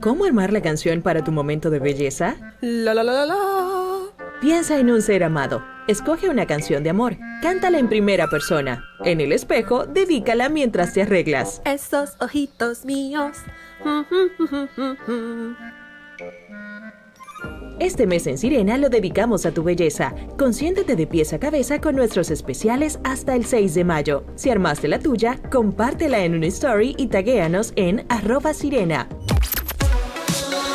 ¿Cómo armar la canción para tu momento de belleza? La la la la la. Piensa en un ser amado. Escoge una canción de amor. Cántala en primera persona. En el espejo, dedícala mientras te arreglas. Esos ojitos míos. Este mes en Sirena lo dedicamos a tu belleza. Consiéntete de pies a cabeza con nuestros especiales hasta el 6 de mayo. Si armaste la tuya, compártela en una story y taguéanos en arroba sirena.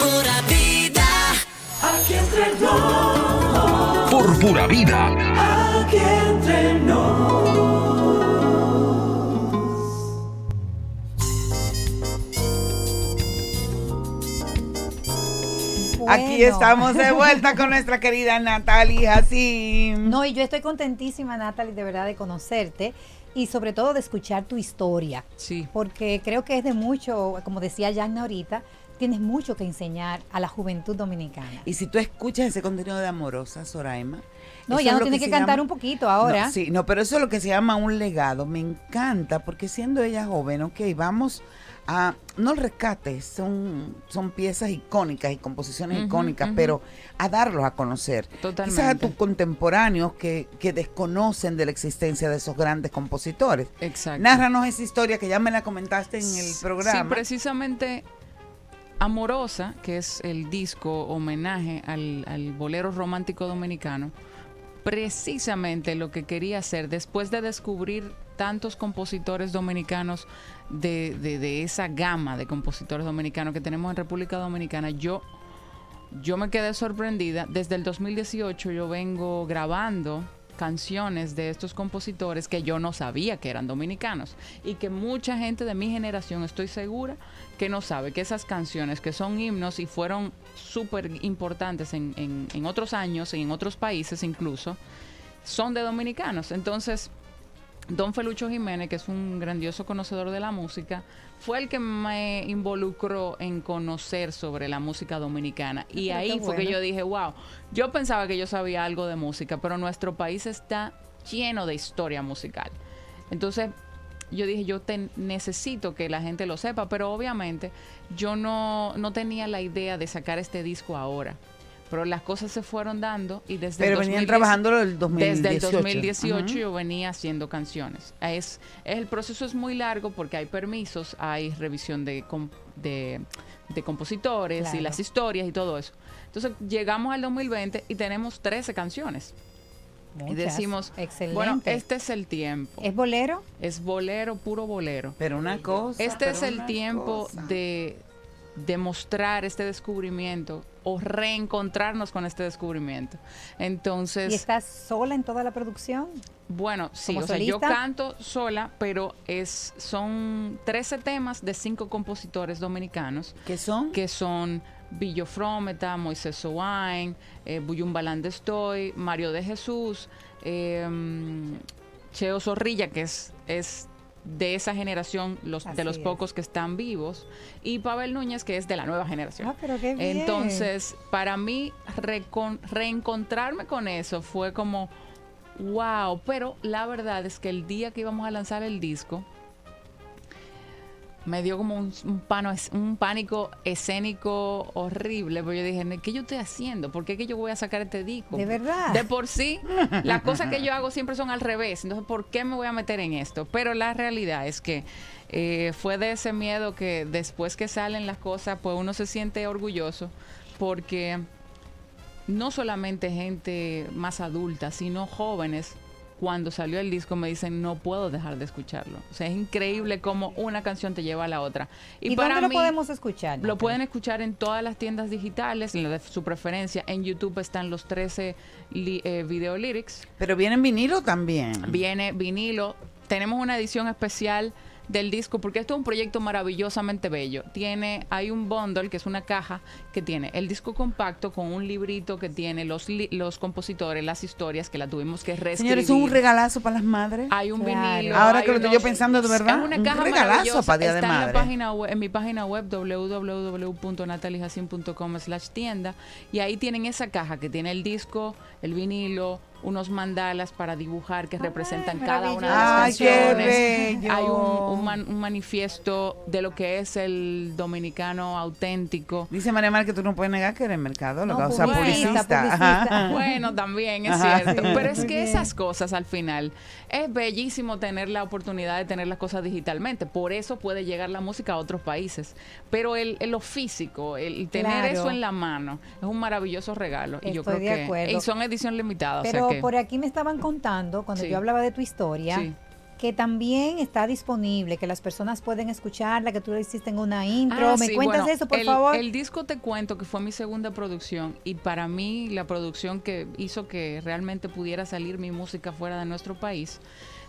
Pura vida. Aquí entre. Por pura vida. Aquí entre nos. Aquí Bueno. estamos de vuelta con nuestra querida Natalie Hassim. No, y yo estoy contentísima, Natalie, de verdad, de conocerte y sobre todo de escuchar tu historia. Sí. Porque creo que es de mucho, como decía Jan ahorita, tienes mucho que enseñar a la juventud dominicana. Y si tú escuchas ese contenido de Amorosa, Soraima. No, ya no tiene que cantar llama- un poquito ahora. No, sí, no, pero eso es lo que se llama un legado. Me encanta porque siendo ella joven, ok, vamos a, no el rescate, son, son piezas icónicas y composiciones icónicas, pero a darlos a conocer. Totalmente. Quizás a tus contemporáneos que, que desconocen de la existencia de esos grandes compositores. Exacto. Nárranos esa historia que ya me la comentaste en el programa. Sí, precisamente Amorosa, que es el disco homenaje al, al bolero romántico dominicano, precisamente lo que quería hacer después de descubrir tantos compositores dominicanos de, de- esa gama de compositores dominicanos que tenemos en República Dominicana, yo, yo me quedé sorprendida. Desde el 2018 yo vengo grabando canciones de estos compositores que yo no sabía que eran dominicanos y que mucha gente de mi generación estoy segura que no sabe que esas canciones que son himnos y fueron súper importantes en, en- en otros años y en otros países incluso son de dominicanos. Entonces Don Felucho Jiménez, que es un grandioso conocedor de la música, fue el que me involucró en conocer sobre la música dominicana. Y pero ahí fue que yo dije, wow, yo pensaba que yo sabía algo de música, pero nuestro país está lleno de historia musical. Entonces, yo dije, yo te- necesito que la gente lo sepa, pero obviamente yo no, no tenía la idea de sacar este disco ahora. Pero las cosas se fueron dando y desde Pero el venían 2010 trabajándolo el 2018. Desde el 2018 Ujú. yo venía haciendo canciones. Es, es- el proceso es muy largo porque hay permisos, hay revisión de, de, de compositores Claro. y las historias y todo eso. Entonces llegamos al 2020 y tenemos 13 canciones. Y decimos, Excelente. bueno, este es el tiempo. ¿Es bolero? Es bolero, puro bolero. Pero una cosa. Este es el tiempo cosa. de, de mostrar este descubrimiento o reencontrarnos con este descubrimiento. Entonces, ¿Y estás sola en toda la producción? bueno, sí, ¿Como o sea, yo solista? canto sola, pero es son 13 temas de cinco compositores dominicanos. ¿Qué son? Que son Billo Frometa, Moisés Soain, eh, Buyumba Landestoy, Mario de Jesús, eh, Cheo Zorrilla, que es, es de esa generación, los, Así de los es. pocos que están vivos, y Pavel Núñez, que es de la nueva generación. Ah, pero qué bien. Entonces, para mí, recon- reencontrarme con eso fue como, wow, pero la verdad es que el día que íbamos a lanzar el disco, me dio como un, un pano- un pánico escénico horrible, porque yo dije, ¿qué yo estoy haciendo? ¿Por qué que yo voy a sacar este disco? ¿De verdad? De por sí, las cosas que yo hago siempre son al revés, entonces, ¿por qué me voy a meter en esto? Pero la realidad es que eh, fue de ese miedo que después que salen las cosas, pues uno se siente orgulloso, porque no solamente gente más adulta, sino jóvenes cuando salió el disco me dicen no puedo dejar de escucharlo. O sea, es increíble cómo una canción te lleva a la otra. ¿Y, dónde lo podemos escuchar? Lo pueden escuchar en todas las tiendas digitales, en la de su preferencia. En YouTube están los 13 li- eh, video lyrics. Pero viene en vinilo también. Viene vinilo. Tenemos una edición especial del disco porque esto es un proyecto maravillosamente bello. Tiene, hay un bundle que es una caja que tiene el disco compacto con un librito que tiene los, li- los compositores, las historias que la tuvimos que reescribir. Señores, es un regalazo para las madres. Hay un Claro. vinilo. Ahora que lo estoy yo pensando de verdad, Es una un regalazo para Día de Está en, Madre. la página web, en mi página web www.nataliejacin.com slash tienda y ahí tienen esa caja que tiene el disco, el vinilo, unos mandalas para dibujar que representan cada una de las Ay, qué canciones. Hay un, un man- un manifiesto de lo que es el dominicano auténtico. Dice María Mar que tú no puedes negar que eres mercado, No, o sea, publicista, publicista. Bueno, también es Ajá. cierto. Sí, Pero es que bien. esas cosas al final es bellísimo tener la oportunidad de tener las cosas digitalmente. Por eso puede llegar la música a otros países. Pero el, el lo físico, el tener Claro. eso en la mano, es un maravilloso regalo. y yo creo de que acuerdo. y son edición limitada. Pero o sea por aquí me estaban contando, cuando Sí. yo hablaba de tu historia, Sí. que también está disponible, que las personas pueden escucharla, que tú le hiciste en una intro. Ah, ¿Me sí, cuentas bueno, eso, por el, favor? El disco Te Cuento, que fue mi segunda producción, y para mí la producción que hizo que realmente pudiera salir mi música fuera de nuestro país,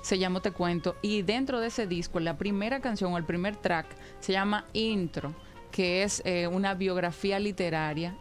se llamó Te Cuento. Y dentro de ese disco, la primera canción o el primer track se llama Intro, que es eh, una biografía literaria,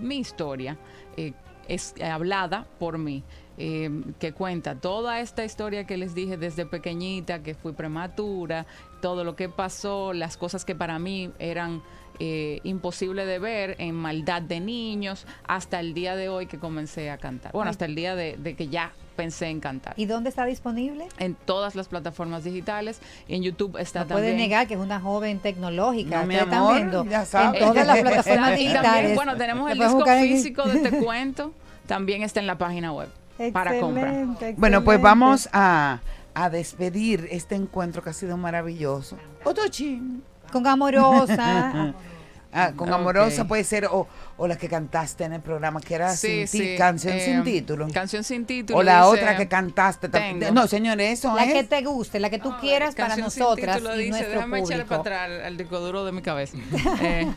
mi historia, eh, es eh, hablada por mí. Eh, que cuenta toda esta historia que les dije desde pequeñita, que fui prematura, todo lo que pasó, las cosas que para mí eran eh, imposibles de ver en maldad de niños, hasta el día de hoy que comencé a cantar. Bueno, hasta el día de, de que ya pensé en cantar. ¿Y dónde está disponible? En todas las plataformas digitales, en YouTube está No puede también. negar que es una joven tecnológica. No, mi amor, viendo ya en todas las plataformas digitales. también, bueno, tenemos el disco físico de Te Cuento, también está en la página web para comprar. Excelente, Bueno, pues vamos a, a despedir este encuentro que ha sido maravilloso. Otro chin. Con amorosa. Ah, con. Amorosa puede ser, o, o la que cantaste en el programa, que era Sí, sin sí, canción eh, sin título. Canción sin título. O la dice, otra que cantaste. Tengo. No, señores, eso la es. que te guste, la que tú quieras para nosotras título y dice, nuestro déjame echarle público. para atrás al disco duro de mi cabeza. eh,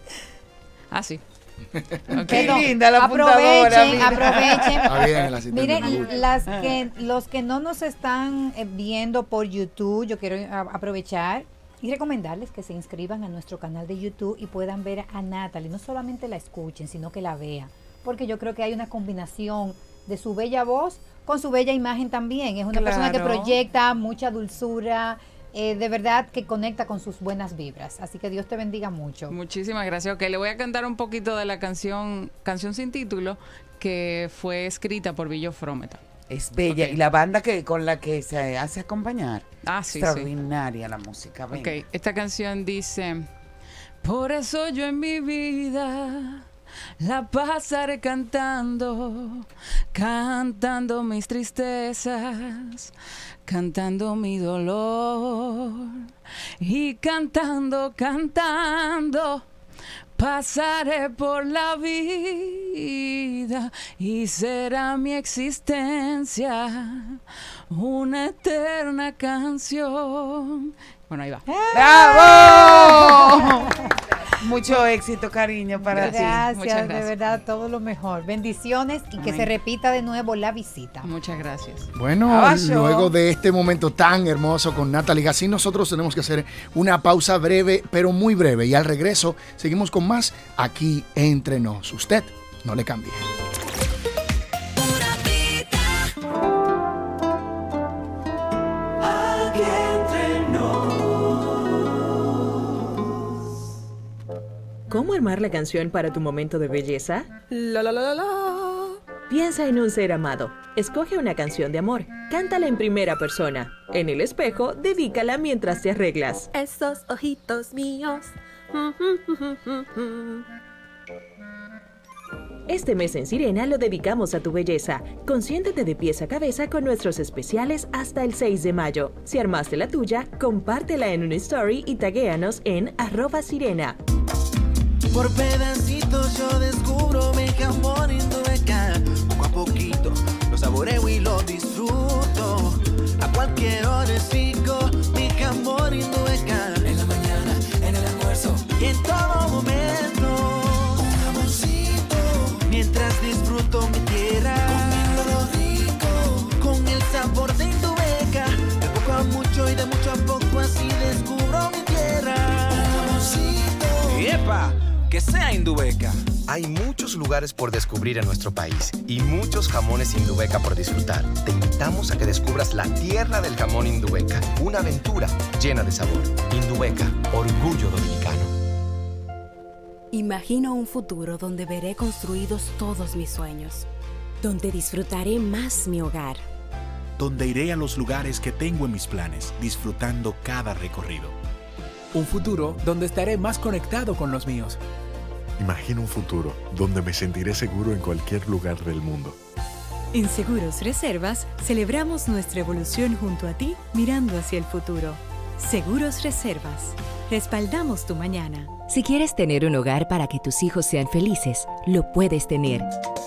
así. Qué linda la apuntadora, aprovechen, aprovechen. Bien, Miren, las que, los que no nos están eh, viendo por YouTube, yo quiero a- aprovechar y recomendarles que se inscriban a nuestro canal de YouTube y puedan ver a Natalie. No solamente la escuchen, sino que la vean. Porque yo creo que hay una combinación de su bella voz con su bella imagen también. Es una persona que proyecta mucha dulzura, eh, de verdad que conecta con sus buenas vibras. Así que Dios te bendiga mucho. Muchísimas gracias. Ok, le voy a cantar un poquito de la canción Canción sin título que fue escrita por Billo Frometa. Es bella. Y la banda que con la que se hace acompañar. Ah, sí, sí. Extraordinaria la música. venga. Ok, esta canción dice, por eso yo en mi vida la pasaré cantando, cantando mis tristezas, cantando mi dolor y cantando, cantando. Pasaré por la vida y será mi existencia una eterna canción. Bueno, ahí va. ¡Bravo! Mucho éxito, cariño, para ti. Gracias, Muchas de gracias. verdad, todo lo mejor. Bendiciones y que se repita de nuevo la visita. Muchas gracias. Bueno, Abajo. luego de este momento tan hermoso con Natalie Gassin, nosotros tenemos que hacer una pausa breve, pero muy breve. Y al regreso seguimos con más aquí entre nos. Usted no le cambie. ¿Cómo armar la canción para tu momento de belleza? La la la la la. Piensa en un ser amado. Escoge una canción de amor. Cántala en primera persona. En el espejo, dedícala mientras te arreglas. Esos ojitos míos. Este mes en Sirena lo dedicamos a tu belleza. Consiéntete de pies a cabeza con nuestros especiales hasta el 6 de mayo. Si armaste la tuya, compártela en una story y taguéanos en arroba sirena. Por pedacitos yo descubro mi jamón indueca. Poco a poquito lo saboreo y lo disfruto. hora sigo mi y nueca. En la mañana, en el almuerzo y en todo momento. Un jamoncito. Mientras disfruto mi tierra. Comiendo rico. Con el sabor de Indubeca. De poco a mucho y de mucho a poco así descubro mi tierra. Un jamoncito. ¡Epa! Que sea Indubeca. Hay muchos lugares por descubrir en nuestro país y muchos jamones Indubeca por disfrutar. Te invitamos a que descubras la tierra del jamón Indubeca, una aventura llena de sabor. Indubeca, orgullo dominicano. Imagino un futuro donde veré construidos todos mis sueños, donde disfrutaré más mi hogar. donde iré a los lugares que tengo en mis planes, disfrutando cada recorrido. Un futuro donde estaré más conectado con los míos. Imagino un futuro donde me sentiré seguro en cualquier lugar del mundo. En Seguros Reservas celebramos nuestra evolución junto a ti mirando hacia el futuro. Seguros Reservas. Respaldamos tu mañana. Si quieres tener un hogar para que tus hijos sean felices, lo puedes tener.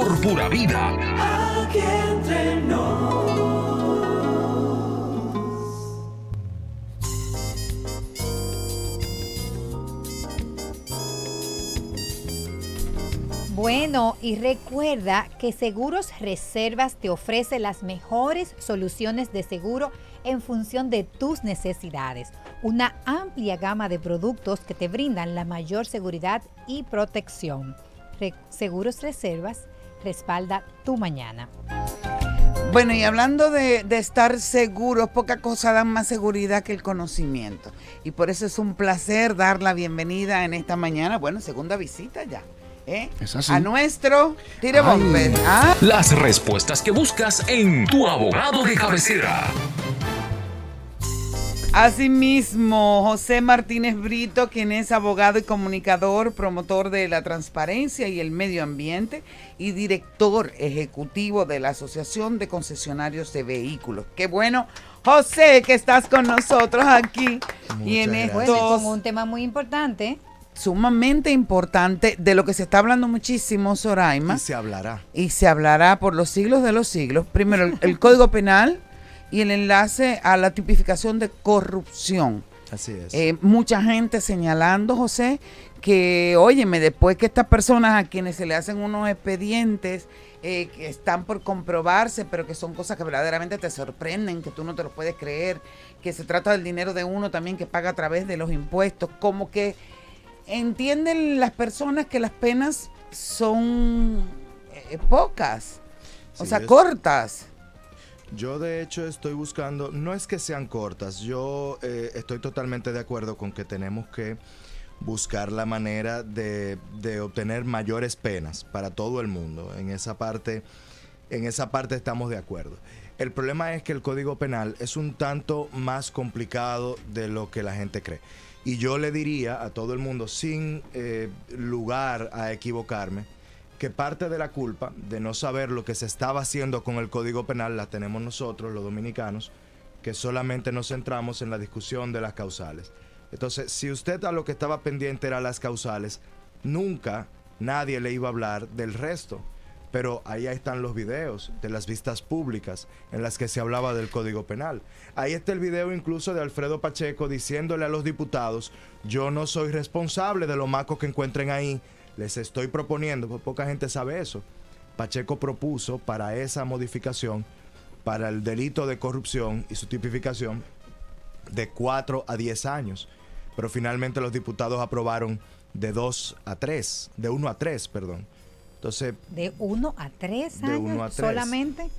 Por pura vida. Aquí entre nos. Bueno, y recuerda que Seguros Reservas te ofrece las mejores soluciones de seguro en función de tus necesidades. Una amplia gama de productos que te brindan la mayor seguridad y protección. Re- Seguros Reservas respalda tu mañana. Bueno, y hablando de, de estar seguros, poca cosa da más seguridad que el conocimiento. Y por eso es un placer dar la bienvenida en esta mañana, bueno, segunda visita ya, ¿eh? Es así. A nuestro Tire Bomber. Ah, Las respuestas que buscas en tu abogado de cabecera. Asimismo, José Martínez Brito, quien es abogado y comunicador, promotor de la transparencia y el medio ambiente y director ejecutivo de la Asociación de Concesionarios de Vehículos. Qué bueno, José, que estás con nosotros aquí y en Bueno, con un tema muy importante. sumamente importante de lo que se está hablando muchísimo, Soraima. Y se hablará. Y se hablará por los siglos de los siglos. Primero, el, el Código Penal y el enlace a la tipificación de corrupción. Así es. Eh, mucha gente señalando, José, que, óyeme, después que estas personas a quienes se le hacen unos expedientes eh, que están por comprobarse, pero que son cosas que verdaderamente te sorprenden, que tú no te lo puedes creer, que se trata del dinero de uno también que paga a través de los impuestos, como que entienden las personas que las penas son eh, pocas, o sea, es- cortas. Yo de hecho estoy buscando, no es que sean cortas, yo eh, estoy totalmente de acuerdo con que tenemos que buscar la manera de, de obtener mayores penas para todo el mundo. En esa parte, en esa parte estamos de acuerdo. El problema es que el Código Penal es un tanto más complicado de lo que la gente cree. Y yo le diría a todo el mundo, sin eh, lugar a equivocarme, que parte de la culpa de no saber lo que se estaba haciendo con el Código Penal la tenemos nosotros, los dominicanos, que solamente nos centramos en la discusión de las causales. Entonces, si usted a lo que estaba pendiente era las causales, nunca nadie le iba a hablar del resto. Pero ahí están los videos de las vistas públicas en las que se hablaba del Código Penal. Ahí está el video incluso de Alfredo Pacheco diciéndole a los diputados, yo no soy responsable de los macos que encuentren ahí, les estoy proponiendo, pues poca gente sabe eso. Pacheco propuso para esa modificación, para el delito de corrupción y su tipificación, de 4 a 10 años. Pero finalmente los diputados aprobaron de 2 a 3, de 1 a 3, perdón. Entonces, De uno a tres De años uno a tres. solamente.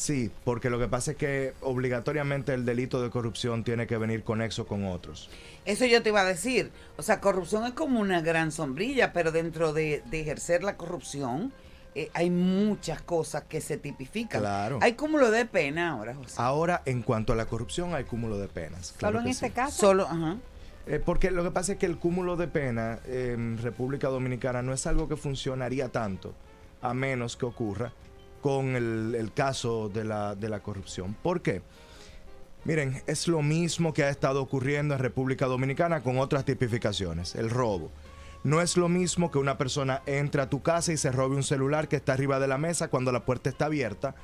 Sí, porque lo que pasa es que obligatoriamente el delito de corrupción tiene que venir conexo con otros. Eso yo te iba a decir. O sea, corrupción es como una gran sombrilla, pero dentro de, de ejercer la corrupción eh, hay muchas cosas que se tipifican. Claro. Hay cúmulo de pena ahora, José. Ahora, en cuanto a la corrupción, hay cúmulo de penas. claro Solo en este sí. caso. Solo, ajá. Eh, porque lo que pasa es que el cúmulo de pena en República Dominicana no es algo que funcionaría tanto, a menos que ocurra con el, el caso de la, de la corrupción. ¿Por qué? Miren, es lo mismo que ha estado ocurriendo en República Dominicana con otras tipificaciones, el robo. No es lo mismo que una persona entre a tu casa y se robe un celular que está arriba de la mesa cuando la puerta está abierta,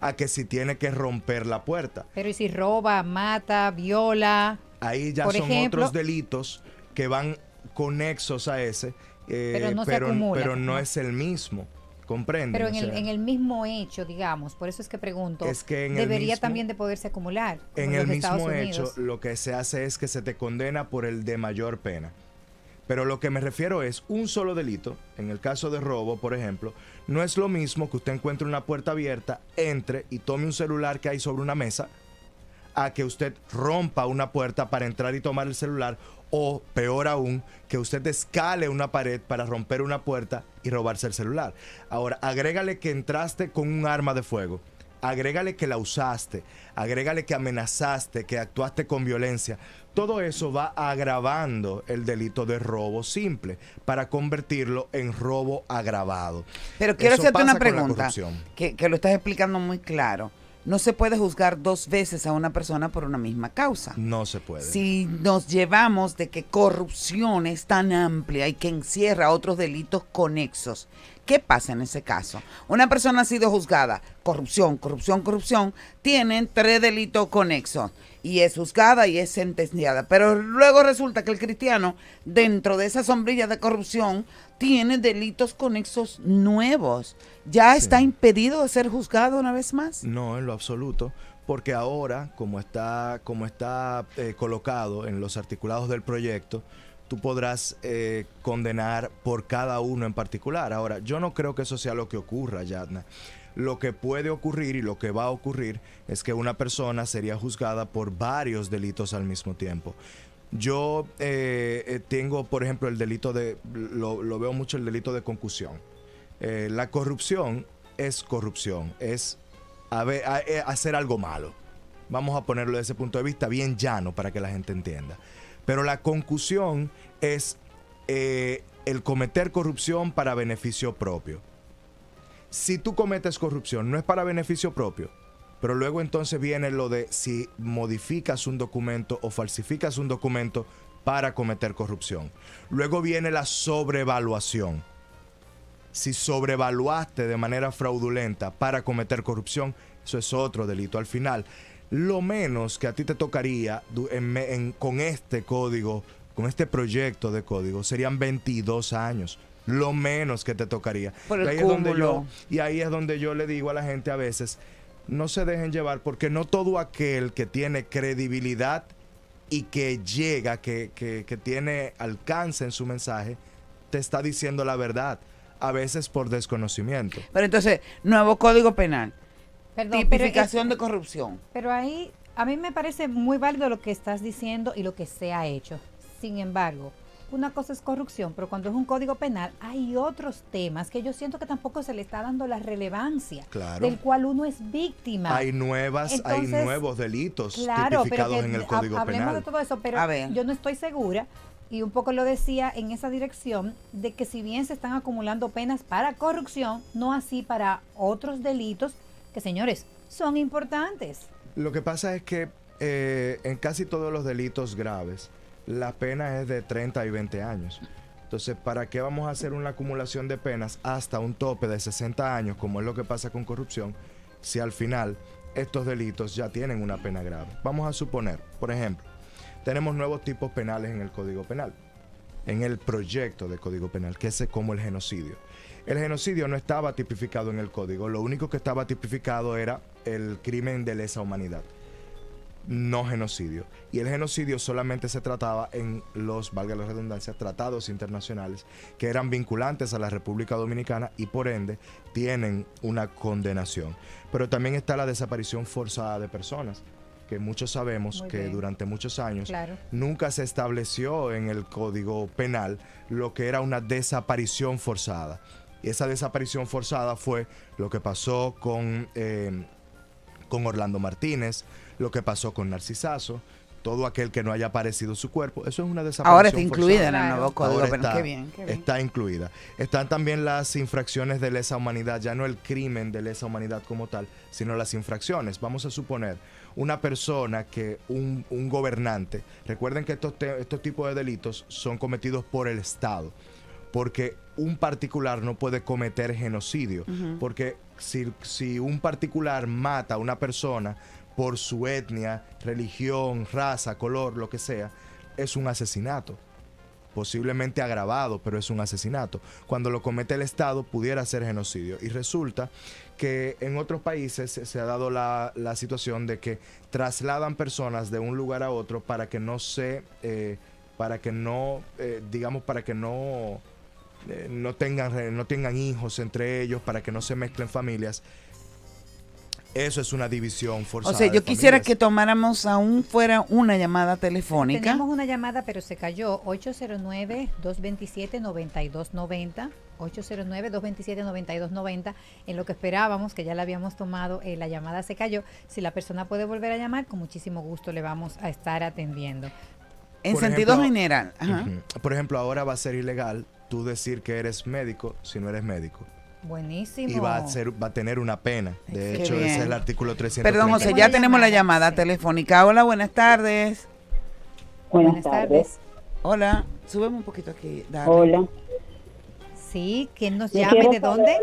a que si tiene que romper la puerta. Pero ¿y si roba, mata, viola? Ahí ya Por son ejemplo- otros delitos que van conexos a ese, eh, Pero no se pero, pero ¿no? es el mismo. ¿Comprenden? Pero en el, sea, en el mismo hecho, digamos, por eso es que pregunto, Es que en debería mismo- también de poderse acumular. en el mismo hecho, lo que se hace es que se te condena por el de mayor pena. Pero lo que me refiero es un solo delito, en el caso de robo, por ejemplo, no es lo mismo que usted encuentre una puerta abierta, entre y tome un celular que hay sobre una mesa, a que usted rompa una puerta para entrar y tomar el celular, o peor aún, que usted escale una pared para romper una puerta y robarse el celular. Ahora, agrégale que entraste con un arma de fuego. Agrégale que la usaste, agrégale que amenazaste, que actuaste con violencia. Todo eso va agravando el delito de robo simple para convertirlo en robo agravado. Pero quiero Eso hacerte una pregunta que, que lo estás explicando muy claro. No se puede juzgar dos veces a una persona por una misma causa. No se puede. Si nos llevamos de que corrupción es tan amplia y que encierra otros delitos conexos, ¿qué pasa en ese caso? Una persona ha sido juzgada, corrupción, corrupción, corrupción, tienen tres delitos conexos y es juzgada y es sentenciada. Pero luego resulta que el cristiano, dentro de esa sombrilla de corrupción, tiene delitos conexos nuevos. ¿Ya está impedido de ser juzgado una vez más? No, en lo absoluto. Porque ahora, como está, como está eh, colocado en los articulados del proyecto, tú podrás eh, condenar por cada uno en particular. Ahora, yo no creo que eso sea lo que ocurra, Yadna. Lo que puede ocurrir y lo que va a ocurrir es que una persona sería juzgada por varios delitos al mismo tiempo. Yo eh, eh, tengo, por ejemplo, el delito de, lo, veo mucho el delito de concusión. Eh, la corrupción es corrupción, es hacer algo malo. Vamos a ponerlo desde ese punto de vista bien llano para que la gente entienda. Pero la concusión es el cometer corrupción para beneficio propio. Si tú cometes corrupción no es para beneficio propio, pero luego entonces viene lo de si modificas un documento o falsificas un documento para cometer corrupción. Luego viene la sobrevaluación si sobrevaluaste de manera fraudulenta para cometer corrupción, eso es otro delito. Al final, lo menos que a ti te tocaría con este código, con este proyecto de código, serían 22 años. Lo menos que te tocaría. Por el y, ahí es donde yo, y ahí es donde yo le digo a la gente a veces, no se dejen llevar, porque no todo aquel que tiene credibilidad y que llega, que, que- que tiene alcance en su mensaje, te está diciendo la verdad, a veces por desconocimiento. Pero entonces, nuevo código penal, Perdón, pero tipificación es- de corrupción. Pero ahí a mí me parece muy válido lo que estás diciendo y lo que se ha hecho. Sin embargo, una cosa es corrupción, pero cuando es un código penal hay otros temas que yo siento que tampoco se le está dando la relevancia Claro. del cual uno es víctima. Hay nuevas, hay nuevos delitos Claro, pero tipificados que en el ha- Código hablemos Penal. de todo eso, pero A ver. yo no estoy segura y un poco lo decía en esa dirección de que si bien se están acumulando penas para corrupción, no así para otros delitos que señores son importantes. Lo que pasa es que eh, en casi todos los delitos graves, la pena es de 30 y 20 años. Entonces, ¿para qué vamos a hacer una acumulación de penas hasta un tope de 60 años, como es lo que pasa con corrupción, si al final estos delitos ya tienen una pena grave? Vamos a suponer, por ejemplo, tenemos nuevos tipos penales en el Código Penal, en el proyecto de Código Penal, que es como el genocidio. El genocidio no estaba tipificado en el código, lo único que estaba tipificado era el crimen de lesa humanidad, no genocidio. Y el genocidio solamente se trataba en los, valga la redundancia, tratados internacionales que eran vinculantes a la República Dominicana y por ende tienen una condenación. Pero también está la desaparición forzada de personas, que muchos sabemos Muy que bien. durante muchos años Claro. nunca se estableció en el Código Penal lo que era una desaparición forzada. Y esa desaparición forzada fue lo que pasó con, eh, con Orlando Martínez, lo que pasó con Narcisazo, todo aquel que no haya aparecido su cuerpo. Eso es una desaparición Ahora está incluida en el nuevo código Ahora penal. está- Qué bien, qué bien. Está incluida. Están también las infracciones de lesa humanidad, ya no el crimen de lesa humanidad como tal, sino las infracciones. Vamos a suponer una persona que un, un gobernante, recuerden que estos, te- estos tipos de delitos son cometidos por el Estado, porque un particular no puede cometer genocidio, porque si, si un particular mata a una persona por su etnia, religión, raza, color, lo que sea, es un asesinato posiblemente agravado, pero es un asesinato. Cuando lo comete el Estado, pudiera ser genocidio. Y resulta que en otros países se, ha dado la, la situación de que trasladan personas de un lugar a otro para que no se, eh, para que no, eh, digamos, para que no, eh, no, tengan, no tengan hijos entre ellos, para que no se mezclen familias. Eso es una división O forzada. sea, de yo quisiera familias. que tomáramos aún fuera una llamada telefónica. Tenemos una llamada, pero se cayó. 809-227-9290. 809-227-9290. En lo que esperábamos, que ya la habíamos tomado, eh, la llamada se cayó. Si la persona puede volver a llamar, con muchísimo gusto le vamos a estar atendiendo. En Por sentido ejemplo, general. Ajá. Por ejemplo, ahora va a ser ilegal tú decir que eres médico si no eres médico. Buenísimo. Y va a, ser, va a tener una pena. De Qué hecho, ese es el artículo 300. Perdón, José, ya tenemos la llamada telefónica. Hola, buenas tardes. Buenas tardes. Hola, subemos un poquito aquí. dale. Hola. Sí, ¿quién nos Yo llama y de dónde?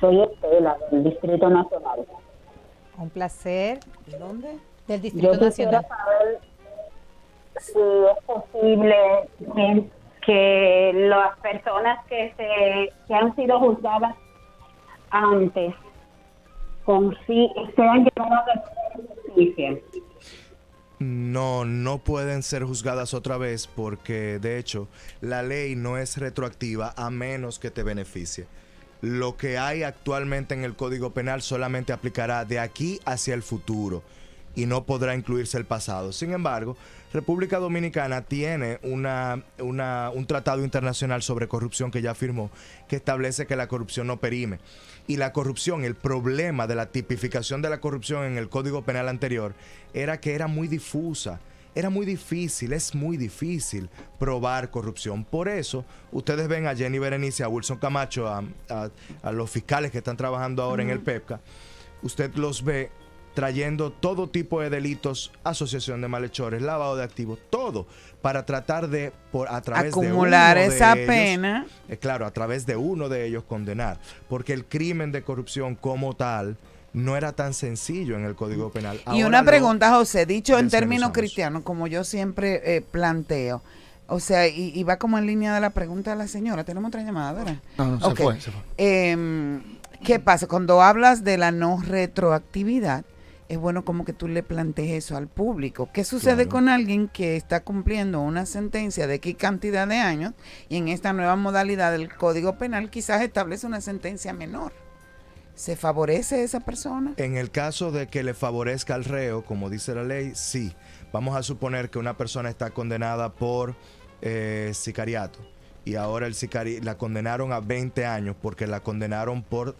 Soy Estela, del Distrito Nacional. Un placer. ¿De dónde? Del Distrito Nacional. saber si es posible que, que las personas que, se, que han sido juzgadas antes con sí, sean llevadas a justicia. No, no pueden ser juzgadas otra vez porque, de hecho, la ley no es retroactiva a menos que te beneficie. Lo que hay actualmente en el Código Penal solamente aplicará de aquí hacia el futuro y no podrá incluirse el pasado. Sin embargo, República Dominicana tiene una, una- un tratado internacional sobre corrupción que ya firmó, que establece que la corrupción no perime. Y la corrupción, el problema de la tipificación de la corrupción en el Código Penal anterior era que era muy difusa. Era muy difícil, es muy difícil probar corrupción. Por eso, ustedes ven a Jenny Berenice, a Wilson Camacho, a, a- a los fiscales que están trabajando ahora en el. PEPCA, usted los ve trayendo todo tipo de delitos, asociación de malhechores, lavado de activos, todo, para tratar de, por, a través Acumular de uno de esa ellos, pena. eh, claro, a través de uno de ellos condenar, porque el crimen de corrupción como tal no era tan sencillo en el Código Penal. Y una pregunta, José, dicho en términos cristianos, como yo siempre eh, planteo, o sea, y, y va como en línea de la pregunta de la señora. Tenemos otra llamada, ¿verdad? No, no, se Ok. fue, se fue. Em, ¿Qué pasa? Cuando hablas de la no retroactividad, es bueno como que tú le plantees eso al público. ¿Qué sucede Claro. con alguien que está cumpliendo una sentencia de qué cantidad de años y en esta nueva modalidad del Código Penal quizás establece una sentencia menor? ¿Se favorece a esa persona? En el caso de que le favorezca al reo, como dice la ley, sí. Vamos a suponer que una persona está condenada por eh, sicariato y ahora el sicari la condenaron a 20 años porque la condenaron por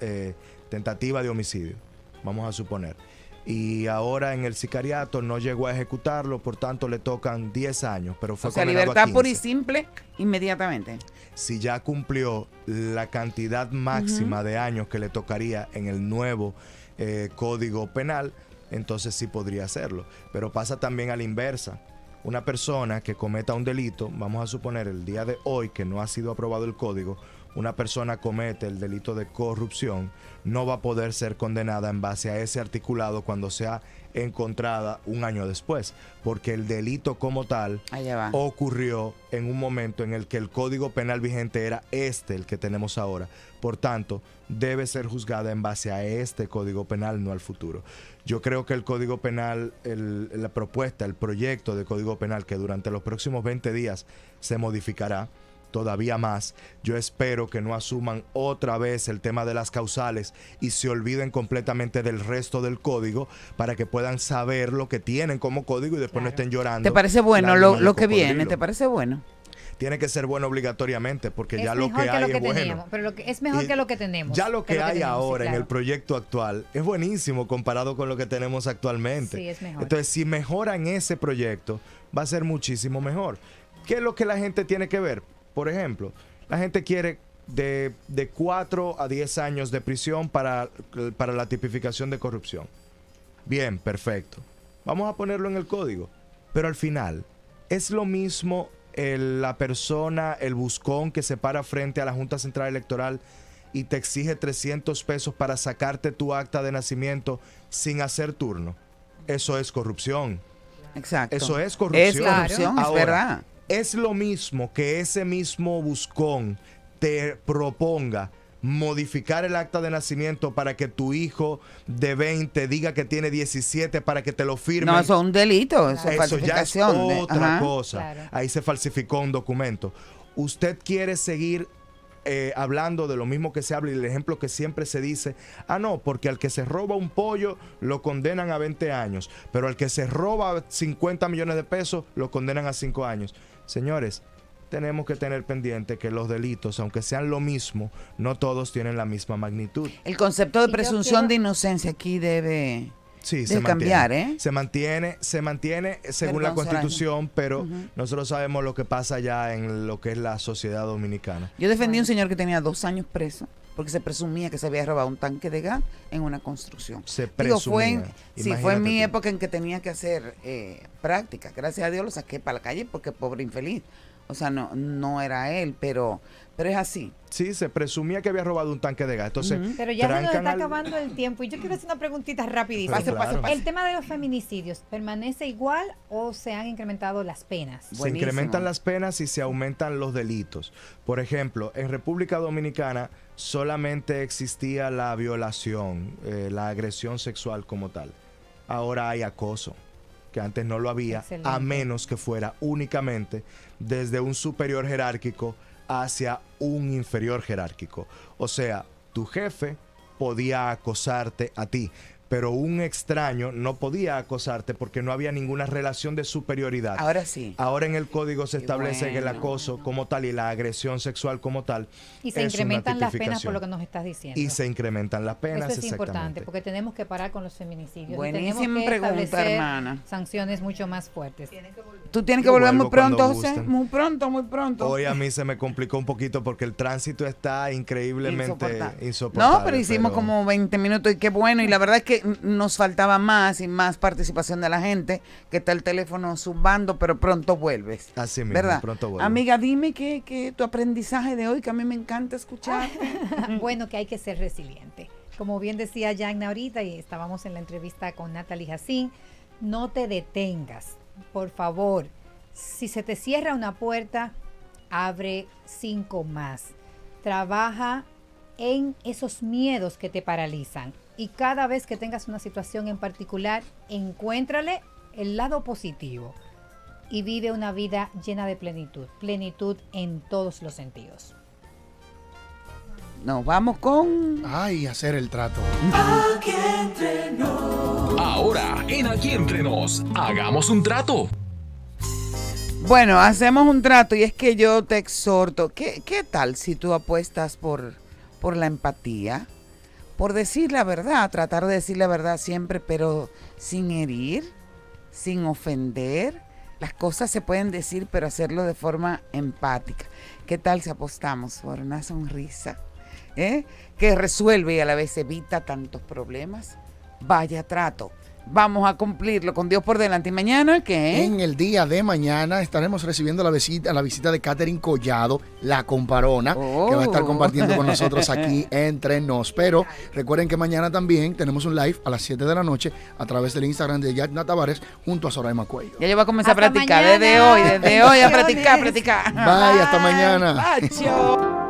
eh, tentativa de homicidio. Vamos a suponer. Y ahora en el sicariato no llegó a ejecutarlo, por tanto le tocan 10 años, pero fue O sea, a libertad pura y 15 simple inmediatamente. si ya cumplió la cantidad máxima de años que le tocaría en el nuevo eh, código penal, entonces sí podría hacerlo. Pero pasa también a la inversa. Una persona que cometa un delito, vamos a suponer el día de hoy que no ha sido aprobado el código, una persona comete el delito de corrupción, no va a poder ser condenada en base a ese articulado cuando sea encontrada un año después, porque el delito como tal ocurrió en un momento en el que el código penal vigente era este, el que tenemos ahora. Por tanto, debe ser juzgada en base a este código penal, no al futuro. Yo creo que el código penal, el- la propuesta, el proyecto de código penal que durante los próximos 20 días se modificará todavía más. Yo espero que no asuman otra vez el tema de las causales y se olviden completamente del resto del código para que puedan saber lo que tienen como código y después no estén llorando. ¿Te parece bueno lo, que viene? ¿Te parece bueno? tiene que ser bueno obligatoriamente, porque es ya lo que hay lo que es bueno. teníamos, pero lo que, es mejor Y que lo que tenemos. Ya lo que, que hay tenemos, sí, ahora en el proyecto actual es buenísimo comparado con lo que tenemos actualmente. Sí, es mejor. Entonces, si mejoran ese proyecto, va a ser muchísimo mejor. ¿Qué es lo que la gente tiene que ver? Por ejemplo, la gente quiere de, de 4 a 10 años de prisión para, para la tipificación de corrupción. Bien, perfecto. Vamos a ponerlo en el código. Pero al final, es lo mismo el- la persona, el buscón que se para frente a la Junta Central Electoral y te exige 300 pesos para sacarte tu acta de nacimiento sin hacer turno. Eso es corrupción. Exacto. Eso es corrupción. Es corrupción, es Ahora, verdad. Es lo mismo que ese mismo buscón te proponga modificar el acta de nacimiento para que tu hijo de 20 diga que tiene 17 para que te lo firme. No, eso es un delito, eso es ya es falsificación. de- otra ajá. cosa. Claro. Ahí se falsificó un documento. Usted quiere seguir eh, hablando de lo mismo que se habla y el ejemplo que siempre se dice, ah, no, porque al que se roba un pollo lo condenan a 20 años, pero al que se roba 50 millones de pesos lo condenan a 5 años. Señores, tenemos que tener pendiente que los delitos, aunque sean lo mismo, no todos tienen la misma magnitud. El concepto de presunción quiero- de inocencia aquí debe, Sí, debe se cambiar, mantiene. ¿eh? Se mantiene, se mantiene según la Soraya. Constitución, pero nosotros sabemos lo que pasa ya en lo que es la sociedad dominicana. Yo defendí a un señor que tenía dos años preso porque se presumía que se había robado un tanque de gas en una construcción. Se Digo, fue en, presumía. sí, fue en Imagínate mi tú. época en que tenía que hacer eh, práctica. Gracias a Dios lo saqué para la calle porque pobre infeliz. O sea, no, no era él, pero, pero es así. Sí, se presumía que había robado un tanque de gas. Entonces, Pero ya se nos está al- acabando el tiempo y yo quiero hacer una preguntita rapidísima. Pase, Claro. pase. ¿El tema de los feminicidios permanece igual o se han incrementado las penas? Se incrementan las penas y se aumentan los delitos. Por ejemplo, en República Dominicana solamente existía la violación, eh, la agresión sexual como tal. Ahora hay acoso, que antes no lo había, Excelente. a menos que fuera únicamente desde un superior jerárquico hacia un inferior jerárquico. O sea, tu jefe podía acosarte a ti, pero un extraño no podía acosarte porque no había ninguna relación de superioridad. Ahora sí. Ahora en el código se establece que el bueno. acoso como tal y la agresión sexual como tal Y se es una incrementan las penas por lo que nos estás diciendo. y se incrementan las penas Eso es importante porque tenemos que parar con los feminicidios. Buenísima tenemos que pregunta, establecer hermana. Sanciones mucho más fuertes. Tú tienes que Yo volver muy pronto, José. Muy pronto, muy pronto. Hoy a mí se me complicó un poquito porque el tránsito está increíblemente Insoportable. insoportable. No, pero hicimos como 20 minutos y qué bueno. Y la verdad es que nos faltaba más y más participación de la gente, que está el teléfono zumbando, pero pronto vuelves. Así mismo, ¿Verdad? pronto vuelvo. Amiga, dime qué qué tu aprendizaje de hoy, que a mí me encanta escuchar. bueno, que hay que ser resiliente. Como bien decía Jagna ahorita, y estábamos en la entrevista con Natalie Jacín, no te detengas, por favor. Si se te cierra una puerta, abre cinco más. Trabaja en esos miedos que te paralizan. Y cada vez que tengas una situación en particular, encuéntrale el lado positivo y vive una vida llena de plenitud. Plenitud en todos los sentidos. Nos vamos con. Ay, hacer el trato. Aquí entre Ahora, en Aquí Entre Nos, hagamos un trato. Bueno, hacemos un trato y es que yo te exhorto. ¿Qué, qué tal si tú apuestas por, por la empatía? Por decir la verdad, tratar de decir la verdad siempre, pero sin herir, sin ofender. Las cosas se pueden decir, pero hacerlo de forma empática. ¿Qué tal si apostamos por una sonrisa? ¿eh? Que resuelve y a la vez evita tantos problemas. Vaya trato. Vamos a cumplirlo con Dios por delante. ¿Y mañana qué? En el día de mañana estaremos recibiendo la visita, la visita de Catherine Collado, la comparona, que va a estar Oh. compartiendo con nosotros aquí entre nos. Pero recuerden que mañana también tenemos un live a las 7 de la noche a través del Instagram de Yadna Tavares junto a Soraya Cuello. Ya yo voy a comenzar Hasta a practicar mañana. desde hoy, desde hoy a practicar, practicar. Bye, hasta mañana. Bye, chao.